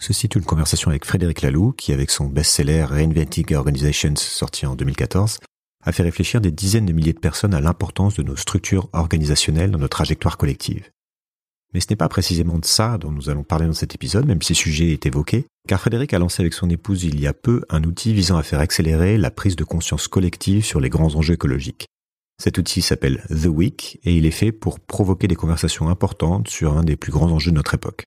se situe une conversation avec Frédéric Laloux, qui avec son best-seller Reinventing Organizations sorti en 2014, a fait réfléchir des dizaines de milliers de personnes à l'importance de nos structures organisationnelles dans notre trajectoire collective. Mais ce n'est pas précisément de ça dont nous allons parler dans cet épisode, même si ce sujet est évoqué, car Frédéric a lancé avec son épouse il y a peu un outil visant à faire accélérer la prise de conscience collective sur les grands enjeux écologiques. Cet outil s'appelle The Week et il est fait pour provoquer des conversations importantes sur un des plus grands enjeux de notre époque.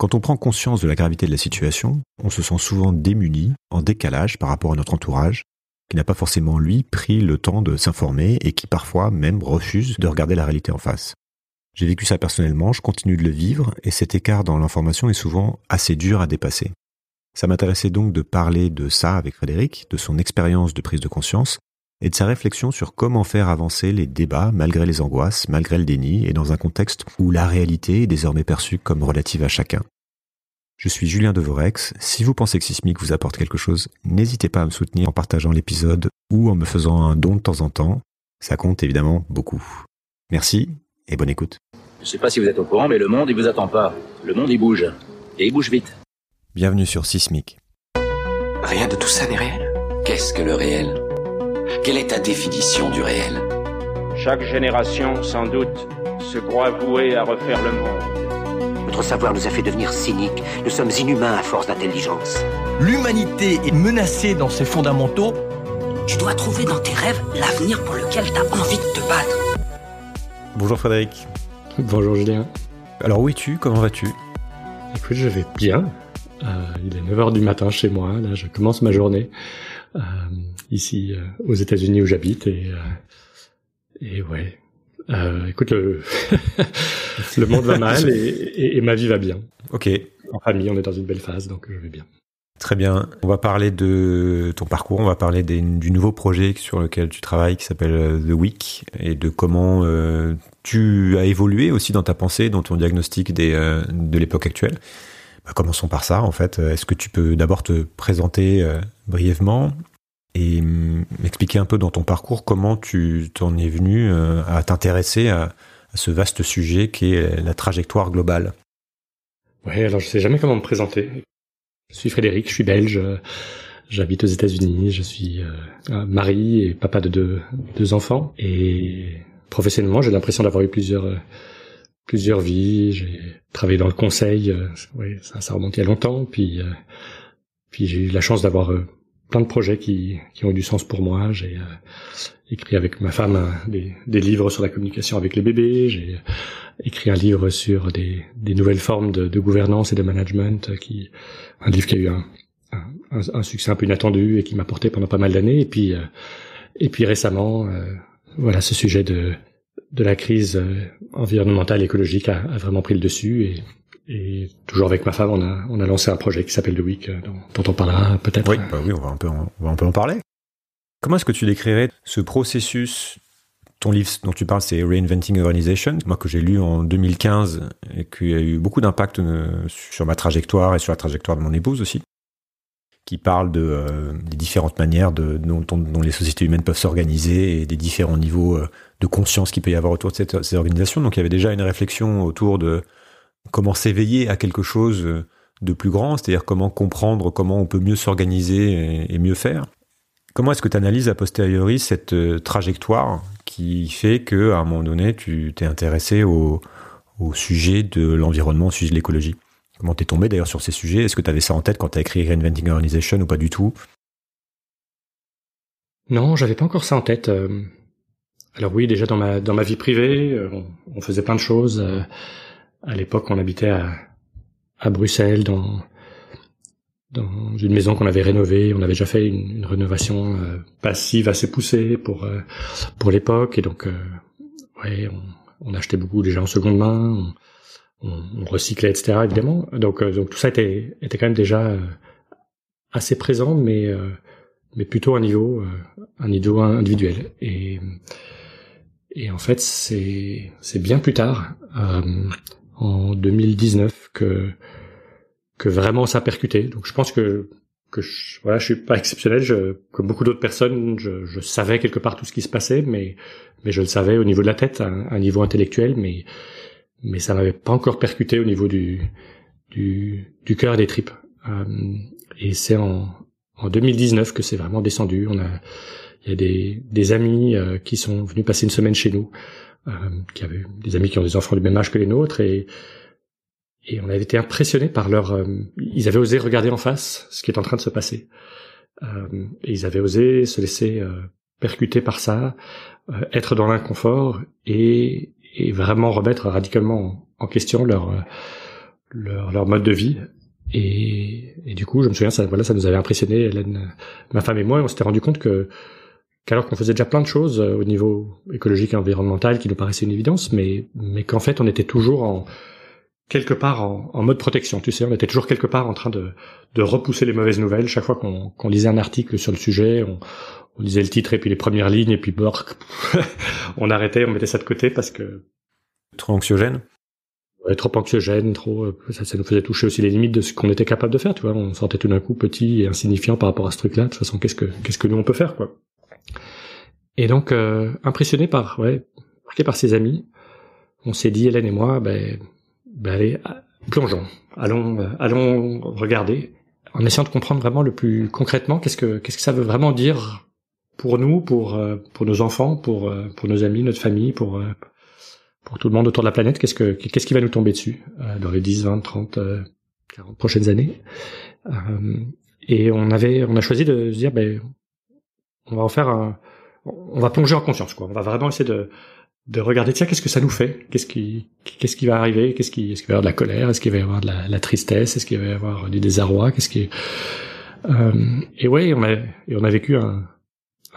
Quand on prend conscience de la gravité de la situation, on se sent souvent démuni, en décalage par rapport à notre entourage, qui n'a pas forcément, lui, pris le temps de s'informer et qui parfois même refuse de regarder la réalité en face. J'ai vécu ça personnellement, je continue de le vivre, et cet écart dans l'information est souvent assez dur à dépasser. Ça m'intéressait donc de parler de ça avec Frédéric, de son expérience de prise de conscience, et de sa réflexion sur comment faire avancer les débats malgré les angoisses, malgré le déni, et dans un contexte où la réalité est désormais perçue comme relative à chacun. Je suis Julien Devorex. Si vous pensez que Sismic vous apporte quelque chose, n'hésitez pas à me soutenir en partageant l'épisode ou en me faisant un don de temps en temps. Ça compte évidemment beaucoup. Merci et bonne écoute. Je sais pas si vous êtes au courant, mais le monde, il vous attend pas. Le monde, il bouge. Et il bouge vite. Bienvenue sur Sismic. Rien de tout ça n'est réel. Qu'est-ce que le réel? Quelle est ta définition du réel? Chaque génération, sans doute, se croit vouée à refaire le monde. Notre savoir nous a fait devenir cyniques. Nous sommes inhumains à force d'intelligence. L'humanité est menacée dans ses fondamentaux. Tu dois trouver dans tes rêves l'avenir pour lequel tu as envie de te battre. Bonjour Frédéric. Bonjour Julien. Alors où es-tu? Comment vas-tu? Écoute, je vais bien. Euh, il est 9h du matin chez moi. Là, je commence ma journée euh, ici euh, aux États-Unis où j'habite et et ouais. Écoute, le, le monde va mal et, et, ma vie va bien. Ok. En famille, on est dans une belle phase, donc je vais bien. Très bien. On va parler de ton parcours, on va parler des, du nouveau projet sur lequel tu travailles qui s'appelle The Week et de comment euh, tu as évolué aussi dans ta pensée, dans ton diagnostic des, euh, de l'époque actuelle. Bah, commençons par ça en fait. Est-ce que tu peux d'abord te présenter euh, brièvement? Et m'expliquer un peu dans ton parcours comment tu t'en es venu à t'intéresser à, ce vaste sujet qui est la trajectoire globale Ouais, alors je sais jamais comment me présenter. Je suis Frédéric, je suis belge, euh, j'habite aux États-Unis, je suis euh, mari et papa de deux, enfants. Et professionnellement, j'ai l'impression d'avoir eu plusieurs euh, plusieurs vies. J'ai travaillé dans le conseil, ça, ça remonte il y a longtemps. Puis puis j'ai eu la chance d'avoir plein de projets qui, qui ont eu du sens pour moi. J'ai écrit avec ma femme des, des, livres sur la communication avec les bébés. J'ai écrit un livre sur des, des nouvelles formes de, de, gouvernance et de management, qui un livre qui a eu un, un, un succès un peu inattendu et qui m'a porté pendant pas mal d'années. Et puis euh, et puis récemment, euh, voilà, ce sujet de de la crise euh, environnementale écologique a, a, vraiment pris le dessus et, et toujours avec ma femme, on a on a lancé un projet qui s'appelle The Week, dont, dont on parlera peut-être. Oui, bah oui, on va un peu on va un peu en parler. Comment est-ce que tu décrirais ce processus ton livre dont tu parles, c'est Reinventing Organization, moi que j'ai lu en 2015 et qui a eu beaucoup d'impact euh, sur ma trajectoire et sur la trajectoire de mon épouse aussi, qui parle de euh, des différentes manières dont, les sociétés humaines peuvent s'organiser et des différents niveaux euh, de conscience qu'il peut y avoir autour de ces organisations. Donc il y avait déjà une réflexion autour de comment s'éveiller à quelque chose de plus grand, c'est-à-dire comment comprendre comment on peut mieux s'organiser et, mieux faire. Comment est-ce que tu analyses a posteriori cette trajectoire qui fait que à un moment donné, tu t'es intéressé au, sujet de l'environnement, au sujet de l'écologie? Comment t'es tombé d'ailleurs sur ces sujets? Est-ce que tu avais ça en tête quand tu as écrit Reinventing Organization ou pas du tout? Non, j'avais pas encore ça en tête. Euh. Alors oui, déjà dans ma vie privée, euh, on, faisait plein de choses. Euh. À l'époque, on habitait à à Bruxelles dans dans une maison qu'on avait rénovée. On avait déjà fait une, une rénovation euh, passive assez poussée pour euh, pour l'époque et donc euh, ouais, on, on, achetait beaucoup déjà en seconde main, on, on, recyclait etc évidemment. Donc donc tout ça était était quand même déjà assez présent, mais mais plutôt à un niveau un niveau individuel et et en fait c'est c'est bien plus tard en 2019 que que vraiment ça percutait. Donc je pense que que je, voilà, je suis pas exceptionnel. Je, comme beaucoup d'autres personnes, je, je, savais quelque part tout ce qui se passait, mais mais je le savais au niveau de la tête, à un, niveau intellectuel, mais mais ça m'avait pas encore percuté au niveau du du, du cœur des tripes. et c'est en, en 2019 que c'est vraiment descendu. On a, il y a des, des amis qui sont venus passer une semaine chez nous, qui avaient des amis qui ont des enfants du même âge que les nôtres et et on avait été impressionnés par leur. ils avaient osé regarder en face ce qui est en train de se passer. Euh, ils avaient osé se laisser euh, percuter par ça, euh, être dans l'inconfort et, et, vraiment remettre radicalement en, question leur, leur, leur mode de vie. Et, et, du coup, je me souviens, ça, voilà, ça nous avait impressionné, Hélène, ma femme et moi, et on s'était rendu compte que qu'alors qu'on faisait déjà plein de choses au niveau écologique et environnemental qui nous paraissaient une évidence, mais, mais qu'en fait, on était toujours en, quelque part en, en, mode protection. Tu sais, on était toujours quelque part en train de, de repousser les mauvaises nouvelles. Chaque fois qu'on lisait un article sur le sujet, on, on, lisait le titre et puis les premières lignes et puis bork, on arrêtait, on mettait ça de côté parce que trop anxiogène. Ouais, trop anxiogène, trop. Euh, ça, ça, nous faisait toucher aussi les limites de ce qu'on était capable de faire. Tu vois, on sentait tout d'un coup petit et insignifiant par rapport à ce truc-là. De toute façon, qu'est-ce que qu'est-ce que nous on peut faire, quoi? Et donc euh, impressionné par, ouais, marqué par ses amis, on s'est dit Hélène et moi, ben ben allez, plongeons, allons, euh, allons regarder, en essayant de comprendre vraiment le plus concrètement qu'est-ce que qu'est-ce que ça veut vraiment dire pour nous, pour euh, pour nos enfants, pour euh, pour nos amis, notre famille, pour pour tout le monde autour de la planète, qu'est-ce que qu'est-ce qui va nous tomber dessus dans les 10, 20, 30, 40 prochaines années. et on avait on a choisi de se dire ben on va en faire un on va plonger en conscience quoi. On va vraiment essayer de de regarder tiens qu'est-ce que ça nous fait? Qu'est-ce qui qu'est-ce qui va arriver? Qu'est-ce qui est-ce qu'il va y avoir de la colère? Est-ce qu'il va y avoir de la, tristesse? Est-ce qu'il va y avoir du désarroi? Qu'est-ce qui euh, et ouais on a on a vécu un,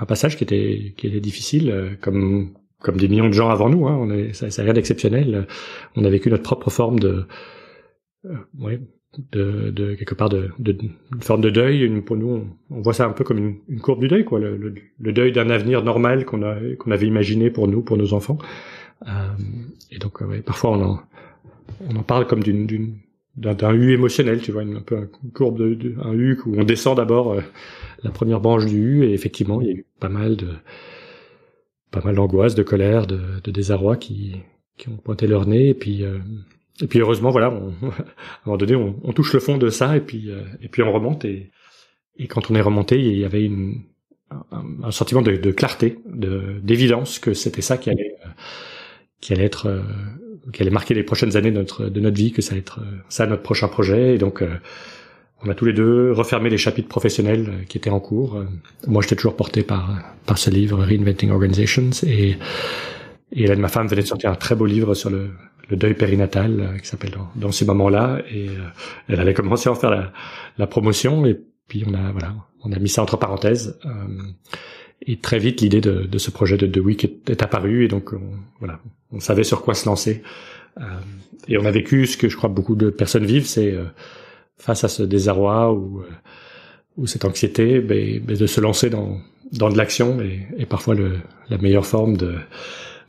passage qui était qui était difficile euh, comme comme des millions de gens avant nous hein, on est ça, ça rien d'exceptionnel. On a vécu notre propre forme de euh, de, de quelque part de, de, une forme de deuil. Pour nous, on, voit ça un peu comme une, une courbe du deuil, quoi, le, deuil d'un avenir normal qu'on a qu'on avait imaginé pour nous, pour nos enfants. Euh, et donc, ouais, parfois on en on en parle comme d'une d'une d'un U émotionnel, tu vois, une, un peu une courbe de, un U où on descend d'abord euh, la première branche du U et effectivement il y a eu pas mal de pas mal d'angoisse, de colère, de, de désarroi qui qui ont pointé leur nez et puis euh, et puis heureusement, voilà, on, à un moment donné, on, on, touche le fond de ça et puis euh, et puis on remonte et et quand on est remonté, il y avait une un, un sentiment de, de clarté, de d'évidence que c'était ça qui allait euh, qui allait être euh, qui allait marquer les prochaines années de notre de notre vie, que ça allait être ça notre prochain projet et donc on a tous les deux refermé les chapitres professionnels qui étaient en cours. Moi, j'étais toujours porté par par ce livre Reinventing Organizations et et Hélène, ma femme, venait de sortir un très beau livre sur le le deuil périnatal euh, qui s'appelle dans, ces moments-là et euh, elle allait commencer à en faire la, la, promotion et puis on a voilà on a mis ça entre parenthèses euh, et très vite l'idée de, de, ce projet de The Week est, est apparue et donc on, voilà on savait sur quoi se lancer. Et on a vécu ce que je crois beaucoup de personnes vivent c'est face à ce désarroi ou ou cette anxiété ben, ben, de se lancer dans dans de l'action et, et parfois le, la meilleure forme de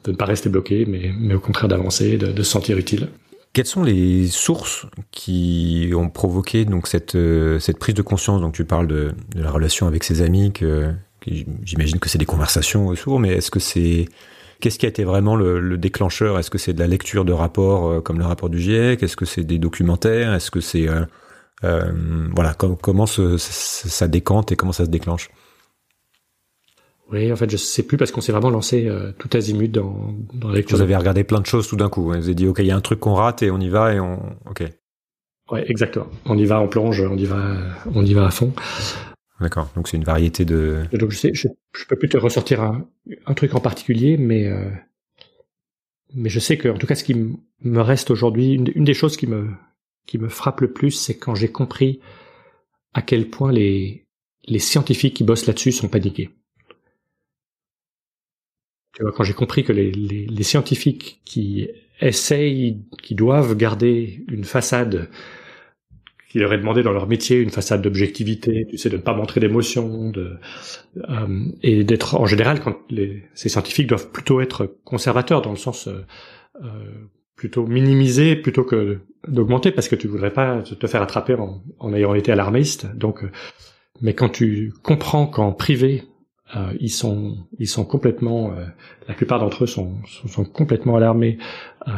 de ne pas rester bloqué, mais, mais au contraire d'avancer, de, se sentir utile. Quelles sont les sources qui ont provoqué donc cette euh, cette prise de conscience? Donc tu parles de, la relation avec ses amis, que, j'imagine que c'est des conversations autour, mais est-ce que c'est Qu'est-ce qui a été vraiment le, le déclencheur? Est-ce que c'est de la lecture de rapports euh, comme le rapport du GIEC Est-ce que c'est des documentaires? Est-ce que c'est euh, euh voilà comment ce, ça décante et comment ça se déclenche? Oui, en fait, je sais plus parce qu'on s'est vraiment lancé euh, tout azimut dans, dans la lecture. Vous avez regardé plein de choses tout d'un coup. Vous avez dit, OK, il y a un truc qu'on rate et on y va et on, OK. Ouais, exactement. On y va, on plonge, on y va, on y va à fond. D'accord. Donc c'est une variété de. Donc je sais, je, je peux plus te ressortir un, un truc en particulier, mais euh, mais je sais que, en tout cas, ce qui me reste aujourd'hui, une, une, des choses qui me qui me frappe le plus, c'est quand j'ai compris à quel point les les scientifiques qui bossent là-dessus sont paniqués. Tu vois, quand j'ai compris que les, les, les, scientifiques qui essayent, qui doivent garder une façade qui leur est demandé dans leur métier, une façade d'objectivité, tu sais, de ne pas montrer d'émotion, euh, et d'être en général quand les, ces scientifiques doivent plutôt être conservateurs dans le sens euh, euh plutôt minimiser plutôt que d'augmenter parce que tu voudrais pas te faire attraper en, en ayant été alarmiste. Donc, euh, mais quand tu comprends qu'en privé euh, ils sont ils sont complètement euh, la plupart d'entre eux sont, sont, complètement alarmés euh,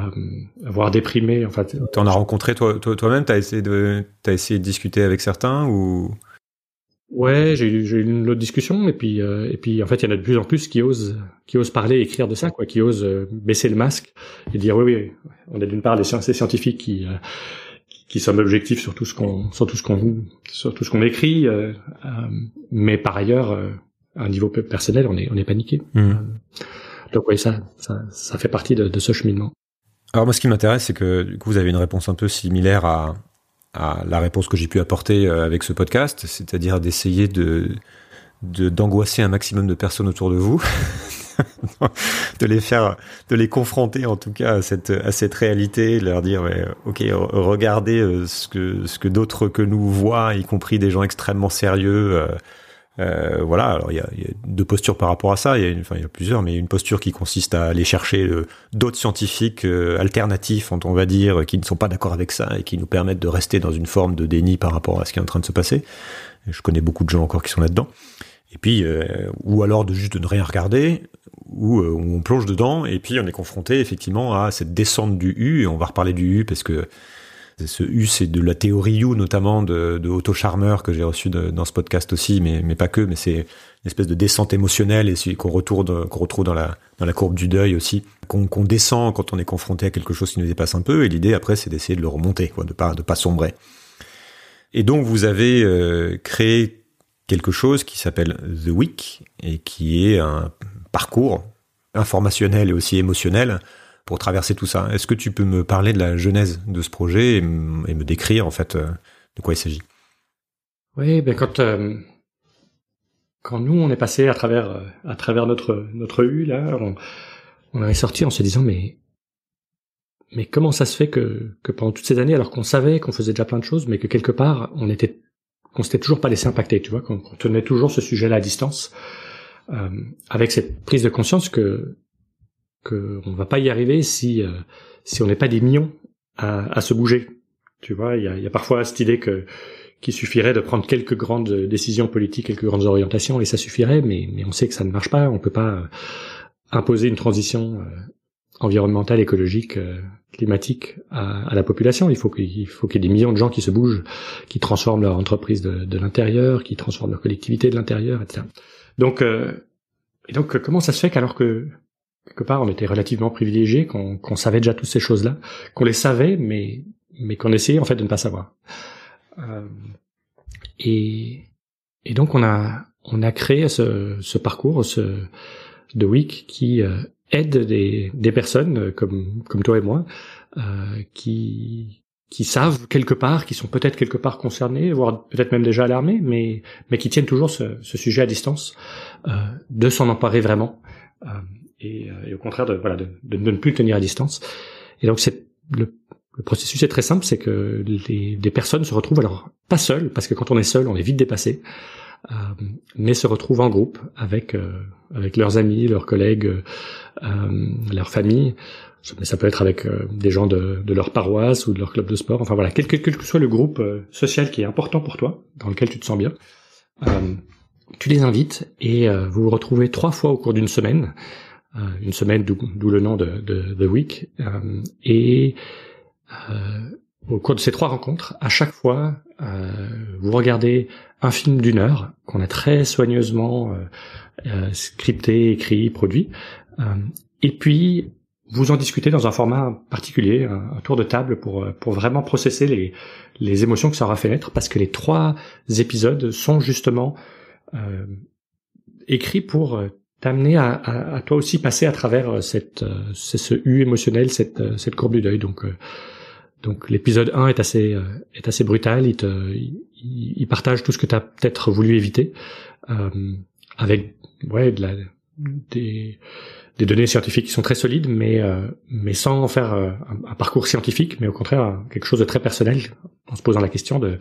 voire déprimés en fait. T'en as rencontré toi toi-même? T'as essayé de t'as essayé de discuter avec certains ou? Ouais j'ai eu j'ai eu une autre discussion et puis euh, et puis en fait il y en a de plus en plus qui osent qui osent parler écrire de ça quoi qui osent baisser le masque et dire oui oui on est d'une part des scientifiques qui qui sommes objectifs sur tout ce qu'on sur tout ce qu'on sur tout ce qu'on écrit mais par ailleurs un niveau personnel, on est, on est paniqué. Mmh. Euh, donc oui, ça, ça, ça fait partie de, de ce cheminement. Alors moi, ce qui m'intéresse, c'est que du coup, vous avez une réponse un peu similaire à, à la réponse que j'ai pu apporter euh, avec ce podcast, c'est-à-dire d'essayer de d'angoisser un maximum de personnes autour de vous, de les faire, de les confronter en tout cas à cette à cette réalité, leur dire ouais, ok, regardez euh, ce que ce que d'autres que nous voient, y compris des gens extrêmement sérieux. Euh, voilà, alors il y a, y a, deux postures par rapport à ça. Il y a, une, enfin il y a plusieurs, mais une posture qui consiste à aller chercher euh, d'autres scientifiques euh, alternatifs, on va dire, qui ne sont pas d'accord avec ça et qui nous permettent de rester dans une forme de déni par rapport à ce qui est en train de se passer. Je connais beaucoup de gens encore qui sont là-dedans. Et puis, ou alors de juste de ne rien regarder, ou on plonge dedans et puis on est confronté effectivement à cette descente du U. Et on va reparler du U parce que ce U, c'est de la théorie U, notamment de, de Otto Charmer, que j'ai reçu dans ce podcast aussi, mais, mais pas que, mais c'est une espèce de descente émotionnelle et qu'on retourne, qu'on retrouve dans la, dans la courbe du deuil aussi, qu'on descend quand on est confronté à quelque chose qui nous dépasse un peu, et l'idée après, c'est d'essayer de le remonter, quoi, de pas, de pas sombrer. Et donc, vous avez euh, créé quelque chose qui s'appelle The Week, et qui est un parcours informationnel et aussi émotionnel pour traverser tout ça. Est-ce que tu peux me parler de la genèse de ce projet et, me décrire en fait euh, de quoi il s'agit? Oui, ben quand euh, quand nous on est passé à travers euh, à travers notre notre U là, on, on est sorti en se disant mais mais comment ça se fait que que pendant toutes ces années alors qu'on savait qu'on faisait déjà plein de choses mais que quelque part on était s'était toujours pas laissé impacter, tu vois, qu'on tenait toujours ce sujet-là à distance, avec cette prise de conscience que qu'on va pas y arriver si euh, si on n'est pas des millions à, à, se bouger. Tu vois, il y a, y a, parfois cette idée que qu'il suffirait de prendre quelques grandes décisions politiques, quelques grandes orientations et ça suffirait, mais mais on sait que ça ne marche pas. On peut pas euh, imposer une transition euh, environnementale, écologique, climatique à, à, la population. Il faut qu'il faut qu'il y ait des millions de gens qui se bougent, qui transforment leur entreprise de, de l'intérieur, qui transforment leur collectivité de l'intérieur, etc. Donc et donc comment ça se fait qu'alors que quelque part, on était relativement privilégiés, qu'on savait déjà toutes ces choses-là, qu'on les savait, mais mais qu'on essayait en fait de ne pas savoir. Euh, et et donc on a on a créé ce, ce parcours, ce de week qui euh, aide des des personnes comme comme toi et moi euh, qui qui savent quelque part, qui sont peut-être quelque part concernés, voire peut-être même déjà alarmés, mais mais qui tiennent toujours ce, ce sujet à distance, euh, de s'en emparer vraiment. Euh, et, euh, et, au contraire de, voilà, de, de, ne plus tenir à distance. Et donc c'est le, le, processus est très simple, c'est que les, des personnes se retrouvent alors pas seules, parce que quand on est seul, on est vite dépassé, euh, mais se retrouvent en groupe avec euh, avec leurs amis, leurs collègues, euh, leur famille. Mais ça peut être avec euh, des gens de, de, leur paroisse ou de leur club de sport. Enfin voilà, quel, quel que soit le groupe social qui est important pour toi, dans lequel tu te sens bien tu les invites et vous vous retrouvez trois fois au cours d'une semaine euh, une semaine, d'où le nom de, de The Week. Euh, et euh, au cours de ces trois rencontres, à chaque fois, vous regardez un film d'une heure qu'on a très soigneusement scripté, écrit, produit, et puis vous en discutez dans un format particulier, un, tour de table pour pour vraiment processer les les émotions que ça aura fait naître, parce que les trois épisodes sont justement euh, écrits pour t'amener à, à, à, toi aussi passer à travers euh, cette, euh, ce U émotionnel, cette, euh, cette courbe du deuil. Donc, donc l'épisode 1 est assez, est assez brutal. Il, te, il, partage tout ce que tu as peut-être voulu éviter, euh, avec ouais, de la, des, des données scientifiques qui sont très solides, mais, euh, mais sans faire un, un, parcours scientifique, mais au contraire quelque chose de très personnel, en se posant la question de,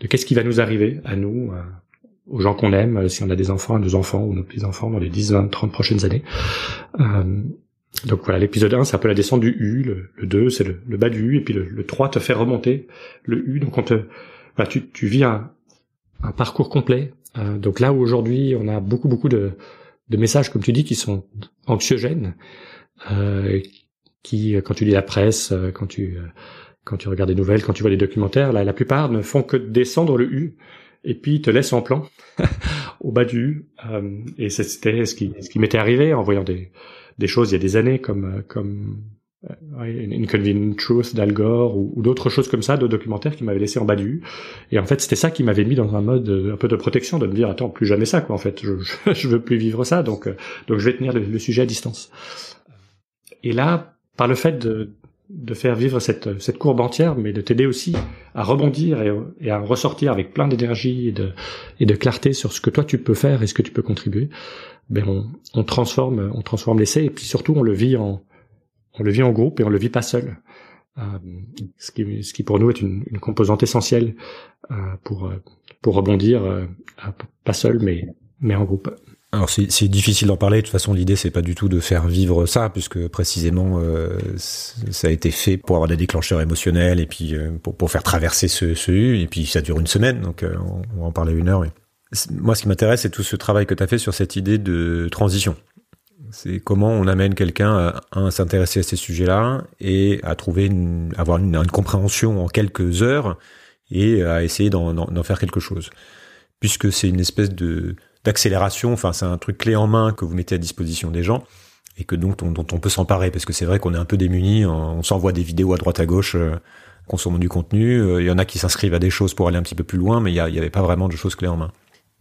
de qu'est-ce qui va nous arriver à nous, aux gens qu'on aime, euh, si on a des enfants, à nos enfants ou nos petits-enfants dans les 10, 20, 30 prochaines années. Euh, donc voilà, l'épisode 1, c'est un peu la descente du U, le, 2, c'est le, bas du U, et puis le, 3 te fait remonter le U. Donc on te, tu, tu vis un, un parcours complet donc là où aujourd'hui on a beaucoup beaucoup de, de messages, comme tu dis, qui sont anxiogènes, qui, quand tu lis la presse, quand tu quand tu regardes des nouvelles, quand tu vois des documentaires, là, la plupart ne font que descendre le U et puis te laissent en plan au bas du U. et c'était ce qui, ce qui m'était arrivé en voyant des, des choses il y a des années comme comme euh, Inconvenient Truth d'Al Gore ou, d'autres choses comme ça, de documentaires qui m'avaient laissé en bas du Et en fait, c'était ça qui m'avait mis dans un mode un peu de protection, de me dire attends, plus jamais ça quoi. En fait, je, je, veux plus vivre ça, donc euh, donc je vais tenir le, sujet à distance. Et là, par le fait de de faire vivre cette, cette courbe entière, mais de t'aider aussi à rebondir et, à ressortir avec plein d'énergie et de, et de clarté sur ce que toi tu peux faire et ce que tu peux contribuer, ben on, on transforme, on transforme l'essai et puis surtout on le vit en, on le vit en groupe et on le vit pas seul. Euh, ce, qui, ce qui pour nous est une, une composante essentielle euh, pour pour rebondir euh, pas seul mais mais en groupe. Alors c'est difficile d'en parler. De toute façon, l'idée c'est pas du tout de faire vivre ça, puisque précisément euh, ça a été fait pour avoir des déclencheurs émotionnels et puis pour, pour faire traverser ce, ce U. Et puis ça dure une semaine, donc on, va en parler une heure. Moi, ce qui m'intéresse, c'est tout ce travail que tu as fait sur cette idée de transition. C'est comment on amène quelqu'un à, s'intéresser à ces sujets-là et à trouver une, avoir une, compréhension en quelques heures et à essayer d'en faire quelque chose. Puisque c'est une espèce de d'accélération, enfin c'est un truc clé en main que vous mettez à disposition des gens et que donc dont, on peut s'emparer parce que c'est vrai qu'on est un peu démunis, on s'envoie des vidéos à droite à gauche euh, consommant du contenu, euh, il y en a qui s'inscrivent à des choses pour aller un petit peu plus loin mais il n'y avait pas vraiment de choses clés en main.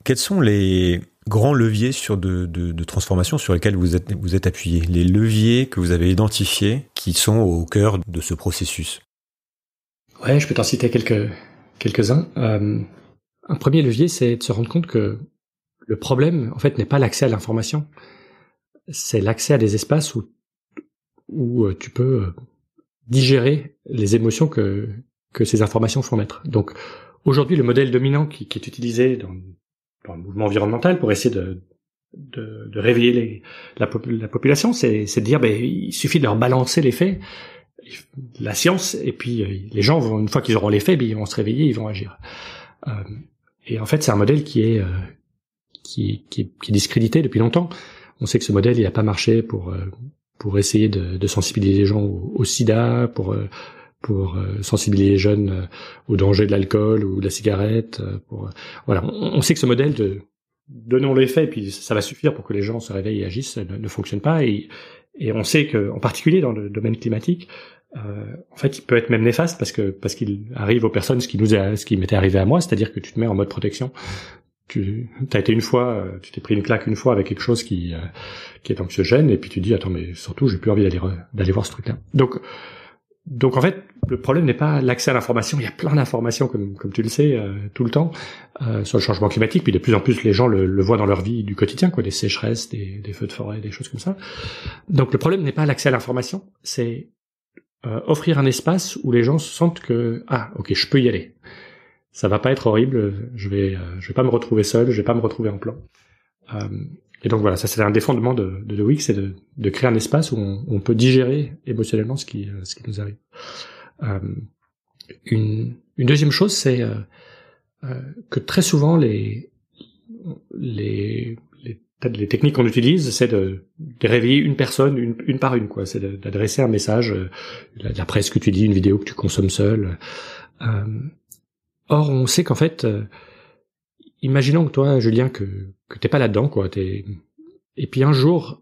Quels sont les grands leviers sur de, de, transformation sur lesquels vous êtes, vous êtes appuyé Les leviers que vous avez identifiés qui sont au cœur de ce processus? Ouais, je peux t'en citer quelques, quelques-uns. Euh, un premier levier, c'est de se rendre compte que le problème, en fait, n'est pas l'accès à l'information. C'est l'accès à des espaces où, où euh, tu peux euh, digérer les émotions que, que ces informations font naître. Donc, aujourd'hui, le modèle dominant qui, qui est utilisé dans, dans le mouvement environnemental pour essayer de, de, de réveiller les, la, la, population, c'est de dire ben, il suffit de leur balancer les faits, la science, et puis euh, les gens vont une fois qu'ils auront les faits, ben, ils vont se réveiller, ils vont agir. Euh, et en fait, c'est un modèle qui est, qui, qui, qui, est discrédité depuis longtemps. On sait que ce modèle, il n'a pas marché pour euh, pour essayer de, de sensibiliser les gens au, SIDA, pour pour euh, sensibiliser les jeunes euh, au danger de l'alcool ou de la cigarette. Euh, pour, voilà, on, sait que ce modèle de donnons l'effet et puis ça va suffire pour que les gens se réveillent et agissent ne, ne fonctionne pas et, et on sait que en particulier dans le domaine climatique euh, en fait il peut être même néfaste parce que parce qu'il arrive aux personnes ce qui nous est, ce qui m'était arrivé à moi c'est-à-dire que tu te mets en mode protection tu été une fois tu t'es pris une claque une fois avec quelque chose qui qui est anxiogène et puis tu dis attends mais surtout j'ai plus envie d'aller d'aller voir ce truc là donc donc en fait, le problème n'est pas l'accès à l'information. Il y a plein d'informations, comme, comme tu le sais, euh, tout le temps euh, sur le changement climatique. Puis de plus en plus, les gens le, le, voient dans leur vie du quotidien, quoi, des sécheresses, des, des, feux de forêt, des choses comme ça. Donc le problème n'est pas l'accès à l'information, c'est euh, offrir un espace où les gens se sentent que ah ok, je peux y aller. Ça va pas être horrible. Je vais je vais pas me retrouver seul. Je vais pas me retrouver en plan. Et donc voilà, ça c'est un des fondements de, de Week, c'est de, de, créer un espace où on, on, peut digérer émotionnellement ce qui, euh, ce qui nous arrive. Euh, une, une, deuxième chose, c'est euh, euh, que très souvent les, les, les, techniques qu'on utilise, c'est de, de, réveiller une personne une, une par une, quoi. C'est d'adresser un message, euh, la, la, presse que tu dis, une vidéo que tu consommes seul. Or, on sait qu'en fait, imaginons que toi, Julien, que, que t'es pas là-dedans, quoi. T'es... Et puis un jour,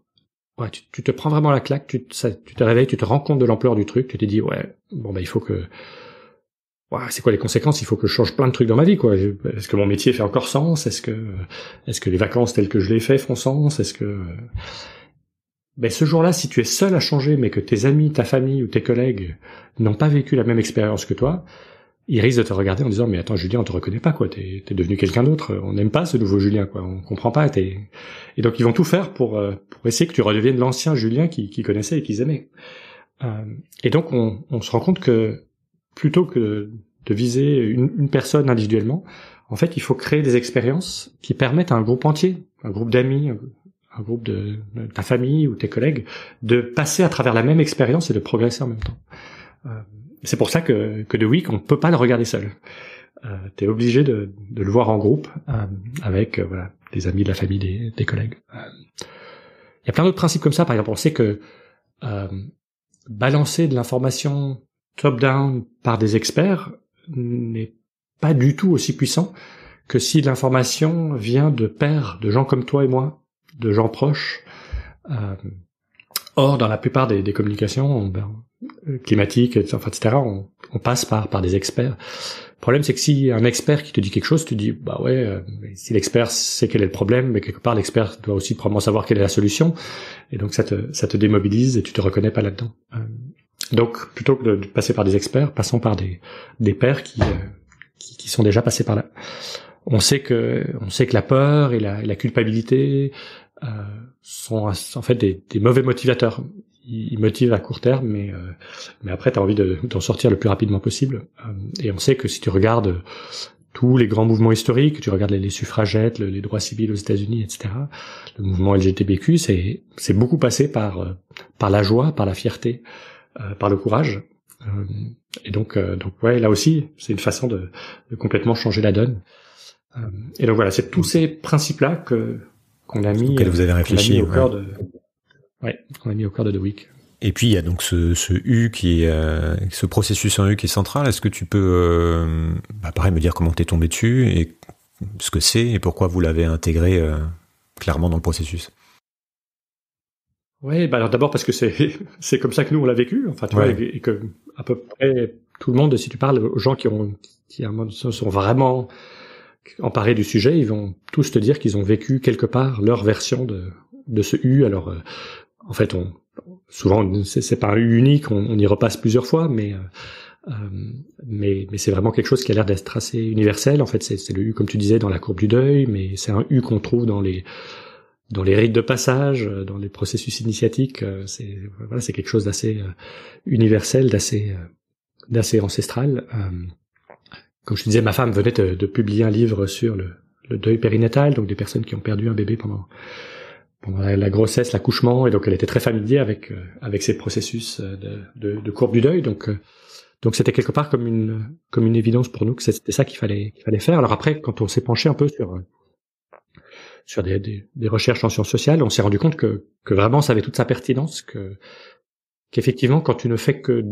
ouais, tu, te prends vraiment la claque, tu te réveilles, tu te rends compte de l'ampleur du truc, tu te dis, ouais, bon, bah, il faut que... Ouais, c'est quoi les conséquences? Il faut que je change plein de trucs dans ma vie, quoi. Est-ce que mon métier fait encore sens? Est-ce que, est-ce que les vacances telles que je les fais font sens? Est-ce que... Ben, ce jour-là, si tu es seul à changer, mais que tes amis, ta famille ou tes collègues n'ont pas vécu la même expérience que toi, il risque de te regarder en disant mais attends Julien on te reconnaît pas quoi. T'es es devenu quelqu'un d'autre. On n'aime pas ce nouveau Julien quoi. On comprend pas. Et donc ils vont tout faire pour euh, pour essayer que tu redeviennes l'ancien Julien qui, qui connaissait et qu'ils aimaient. Euh, et donc on, on, se rend compte que plutôt que de viser une, une, personne individuellement en fait il faut créer des expériences qui permettent à un groupe entier un groupe d'amis un groupe de, de, ta famille ou tes collègues de passer à travers la même expérience et de progresser en même temps. Euh, c'est pour ça que, que The Week, on peut pas le regarder seul. euh, tu es obligé de, de, le voir en groupe avec voilà des amis, de la famille, des, des collègues. Il y a plein d'autres principes comme ça. Par exemple, on sait que balancer de l'information top-down par des experts n'est pas du tout aussi puissant que si l'information vient de pairs, de gens comme toi et moi, de gens proches. Euh, or, dans la plupart des, des communications ben, climatiques, enfin, etc., on, on, passe par, par des experts. Le problème, c'est que si un expert qui te dit quelque chose, tu dis, bah ouais, euh, si l'expert sait quel est le problème, mais quelque part, l'expert doit aussi probablement savoir quelle est la solution. Et donc, ça te, ça te démobilise et tu te reconnais pas là-dedans. Euh, donc, plutôt que de, passer par des experts, passons par des, des pairs qui, euh, qui, qui, sont déjà passés par là. On sait que, on sait que la peur et la, la culpabilité euh, sont en fait des, des, mauvais motivateurs. Ils, motivent à court terme, mais euh, mais après, tu as envie d'en sortir le plus rapidement possible. Euh, et on sait que si tu regardes tous les grands mouvements historiques, tu regardes les, suffragettes, les droits civils aux États-Unis, etc. Le mouvement LGTBQ, c'est c'est beaucoup passé par par la joie, par la fierté, euh, par le courage. Euh, et donc, euh, donc ouais, là aussi, c'est une façon de, de, complètement changer la donne. et donc voilà, c'est tous ces principes-là que qu'on a mis, vous avez réfléchi, au cœur de, ouais, qu'on a mis au cœur de The Week. Et puis il y a donc ce, ce U qui est ce processus en U qui est central. Est-ce que tu peux, euh, bah pareil, me dire comment t'es tombé dessus et ce que c'est et pourquoi vous l'avez intégré clairement dans le processus? Oui, bah alors d'abord parce que c'est c'est comme ça que nous on l'a vécu, enfin tu vois, et, que à peu près tout le monde, si tu parles aux gens qui ont qui à un moment sont vraiment emparés du sujet, ils vont tous te dire qu'ils ont vécu quelque part leur version de de ce U. Alors euh, en fait, on souvent c'est pas unique, on, y repasse plusieurs fois, mais euh, euh, mais, mais c'est vraiment quelque chose qui a l'air d'être assez universel. En fait, c'est le U comme tu disais dans la courbe du deuil, mais c'est un U qu'on trouve dans les dans les rites de passage, euh, dans les processus initiatiques, euh, c'est quelque chose d'assez universel, d'assez d'assez ancestral. comme je te disais, ma femme venait de, publier un livre sur le, deuil périnatal, donc des personnes qui ont perdu un bébé pendant pendant la, grossesse, l'accouchement, et donc elle était très familière avec avec ces processus de, de, de courbe du deuil, donc donc c'était quelque part comme une comme une évidence pour nous que c'était ça qu'il fallait qu'il fallait faire. Alors après, quand on s'est penché un peu sur sur des, des, des, recherches en sciences sociales, on s'est rendu compte que, que vraiment ça avait toute sa pertinence, que qu'effectivement quand tu ne fais que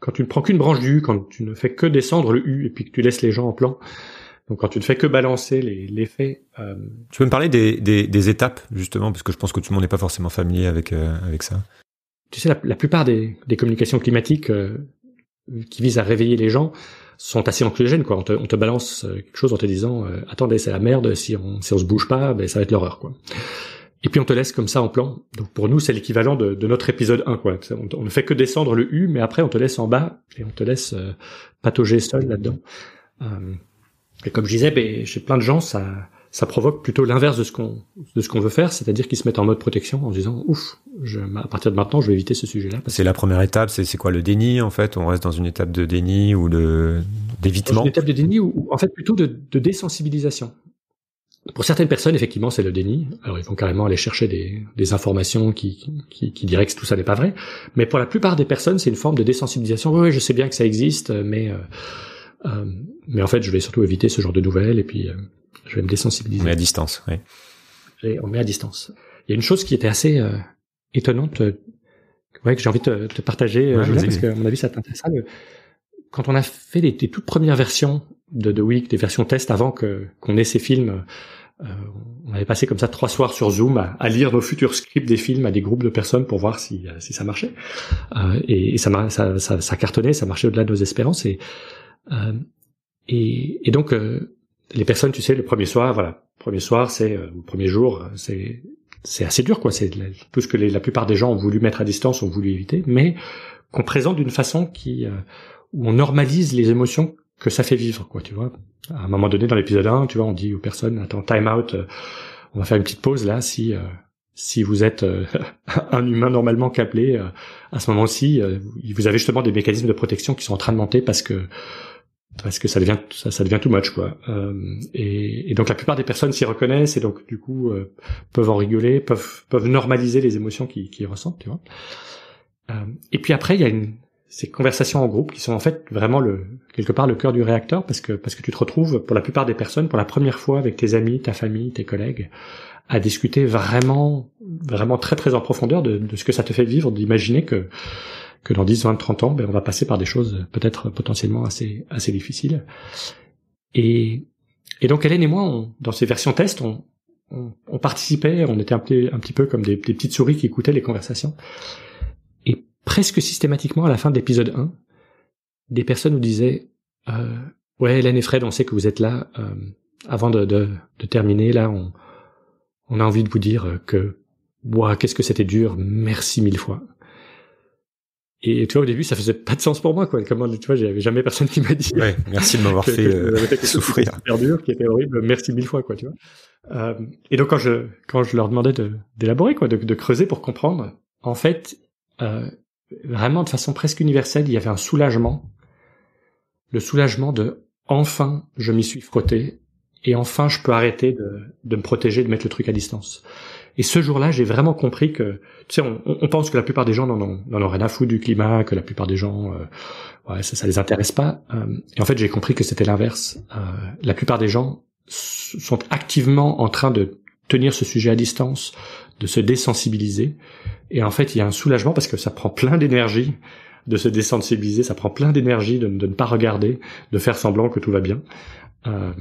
quand tu ne prends qu'une branche du U, quand tu ne fais que descendre le U et puis que tu laisses les gens en plan, donc quand tu ne fais que balancer les, les faits. Euh... Tu peux me parler des, des, des, étapes justement, parce que je pense que tout le monde n'est pas forcément familier avec euh, avec ça. Tu sais, la, la plupart des, des communications climatiques euh, qui visent à réveiller les gens, sont assez anxiogènes quoi. On te, on te balance euh, quelque chose en te disant euh, attendez c'est la merde si on si on se bouge pas ben ça va être l'horreur quoi. Et puis on te laisse comme ça en plan. Donc pour nous c'est l'équivalent de, de, notre épisode 1 quoi. On, ne fait que descendre le U mais après on te laisse en bas et on te laisse euh, patauger seul là-dedans. Et comme je disais ben chez plein de gens ça ça provoque plutôt l'inverse de ce qu'on de ce qu'on veut faire, c'est-à-dire qu'ils se mettent en mode protection en disant ouf, je, à partir de maintenant, je vais éviter ce sujet-là. C'est la première étape, c'est quoi le déni en fait? On reste dans une étape de déni ou de d'évitement? Une étape de déni ou, en fait plutôt de, de désensibilisation. Pour certaines personnes, effectivement, c'est le déni. Alors, ils vont carrément aller chercher des, des informations qui, qui, qui, diraient que tout ça n'est pas vrai. Mais pour la plupart des personnes, c'est une forme de désensibilisation. Oui, je sais bien que ça existe, mais euh, mais en fait, je vais surtout éviter ce genre de nouvelles. Et puis, euh, je vais me désensibiliser. On met à distance, oui. on met à distance. Il y a une chose qui était assez euh, étonnante, euh, ouais, que j'ai envie de te, partager, euh, parce que à mon avis ça t'intéresse. Quand on a fait les, toutes premières versions de The Week, des versions test avant que qu'on ait ces films, on avait passé comme ça trois soirs sur Zoom à, lire nos futurs scripts des films à des groupes de personnes pour voir si, si ça marchait. et, et ça, ça, ça, ça, cartonnait, ça marchait au-delà de nos espérances. Et, et, et donc les personnes, tu sais, le premier soir, voilà, premier soir, c'est euh, le premier jour, c'est c'est assez dur, quoi. C'est tout ce que la plupart des gens ont voulu mettre à distance, ont voulu éviter, mais qu'on présente d'une façon qui euh, où on normalise les émotions que ça fait vivre, quoi. Tu vois. À un moment donné, dans l'épisode 1, tu vois, on dit aux personnes, attends, time out, euh, on va faire une petite pause là, si si vous êtes un humain normalement câblé, à ce moment-ci, vous avez justement des mécanismes de protection qui sont en train de monter parce que parce que ça devient ça, ça devient too much quoi. Euh, et, et, donc la plupart des personnes s'y reconnaissent et donc du coup euh, peuvent en rigoler, peuvent peuvent normaliser les émotions qu'ils ressentent, tu vois. Euh, et puis après il y a une ces conversations en groupe qui sont en fait vraiment le quelque part le cœur du réacteur parce que parce que tu te retrouves pour la plupart des personnes pour la première fois avec tes amis, ta famille, tes collègues à discuter vraiment vraiment très très en profondeur de, de ce que ça te fait vivre, d'imaginer que que dans 10, 20, 30 ans, ben, on va passer par des choses peut-être potentiellement assez assez difficiles. Et et donc Hélène et moi, on, dans ces versions test, on, on, on, participait, on était un petit, un petit peu comme des, des petites souris qui écoutaient les conversations presque systématiquement à la fin de l'épisode 1, des personnes nous disaient euh, ouais Hélène et Fred, on sait que vous êtes là. Euh, avant de, de, de, terminer, là, on, on a envie de vous dire que Ouah, qu'est-ce que c'était dur, merci mille fois. Et tu vois, au début, ça faisait pas de sens pour moi, quoi. Comment, tu vois, j'avais jamais personne qui m'a dit. Ouais, merci de m'avoir fait euh, souffrir. Super dur, qui était horrible, merci mille fois, quoi, tu vois. Euh, et donc, quand je, quand je leur demandais de, d'élaborer, quoi, de, de creuser pour comprendre, en fait, euh, vraiment de façon presque universelle, il y avait un soulagement. Le soulagement de enfin je m'y suis frotté et enfin je peux arrêter de, de me protéger, de mettre le truc à distance. Et ce jour-là, j'ai vraiment compris que, tu sais, on, on, pense que la plupart des gens n'en ont, n'en ont rien à foutre du climat, que la plupart des gens, euh, ouais, ça, ça les intéresse pas. Euh, et en fait, j'ai compris que c'était l'inverse. Euh, la plupart des gens sont activement en train de tenir ce sujet à distance, de se désensibiliser. Et en fait, il y a un soulagement parce que ça prend plein d'énergie de se désensibiliser, ça prend plein d'énergie de, ne pas regarder, de faire semblant que tout va bien. Euh,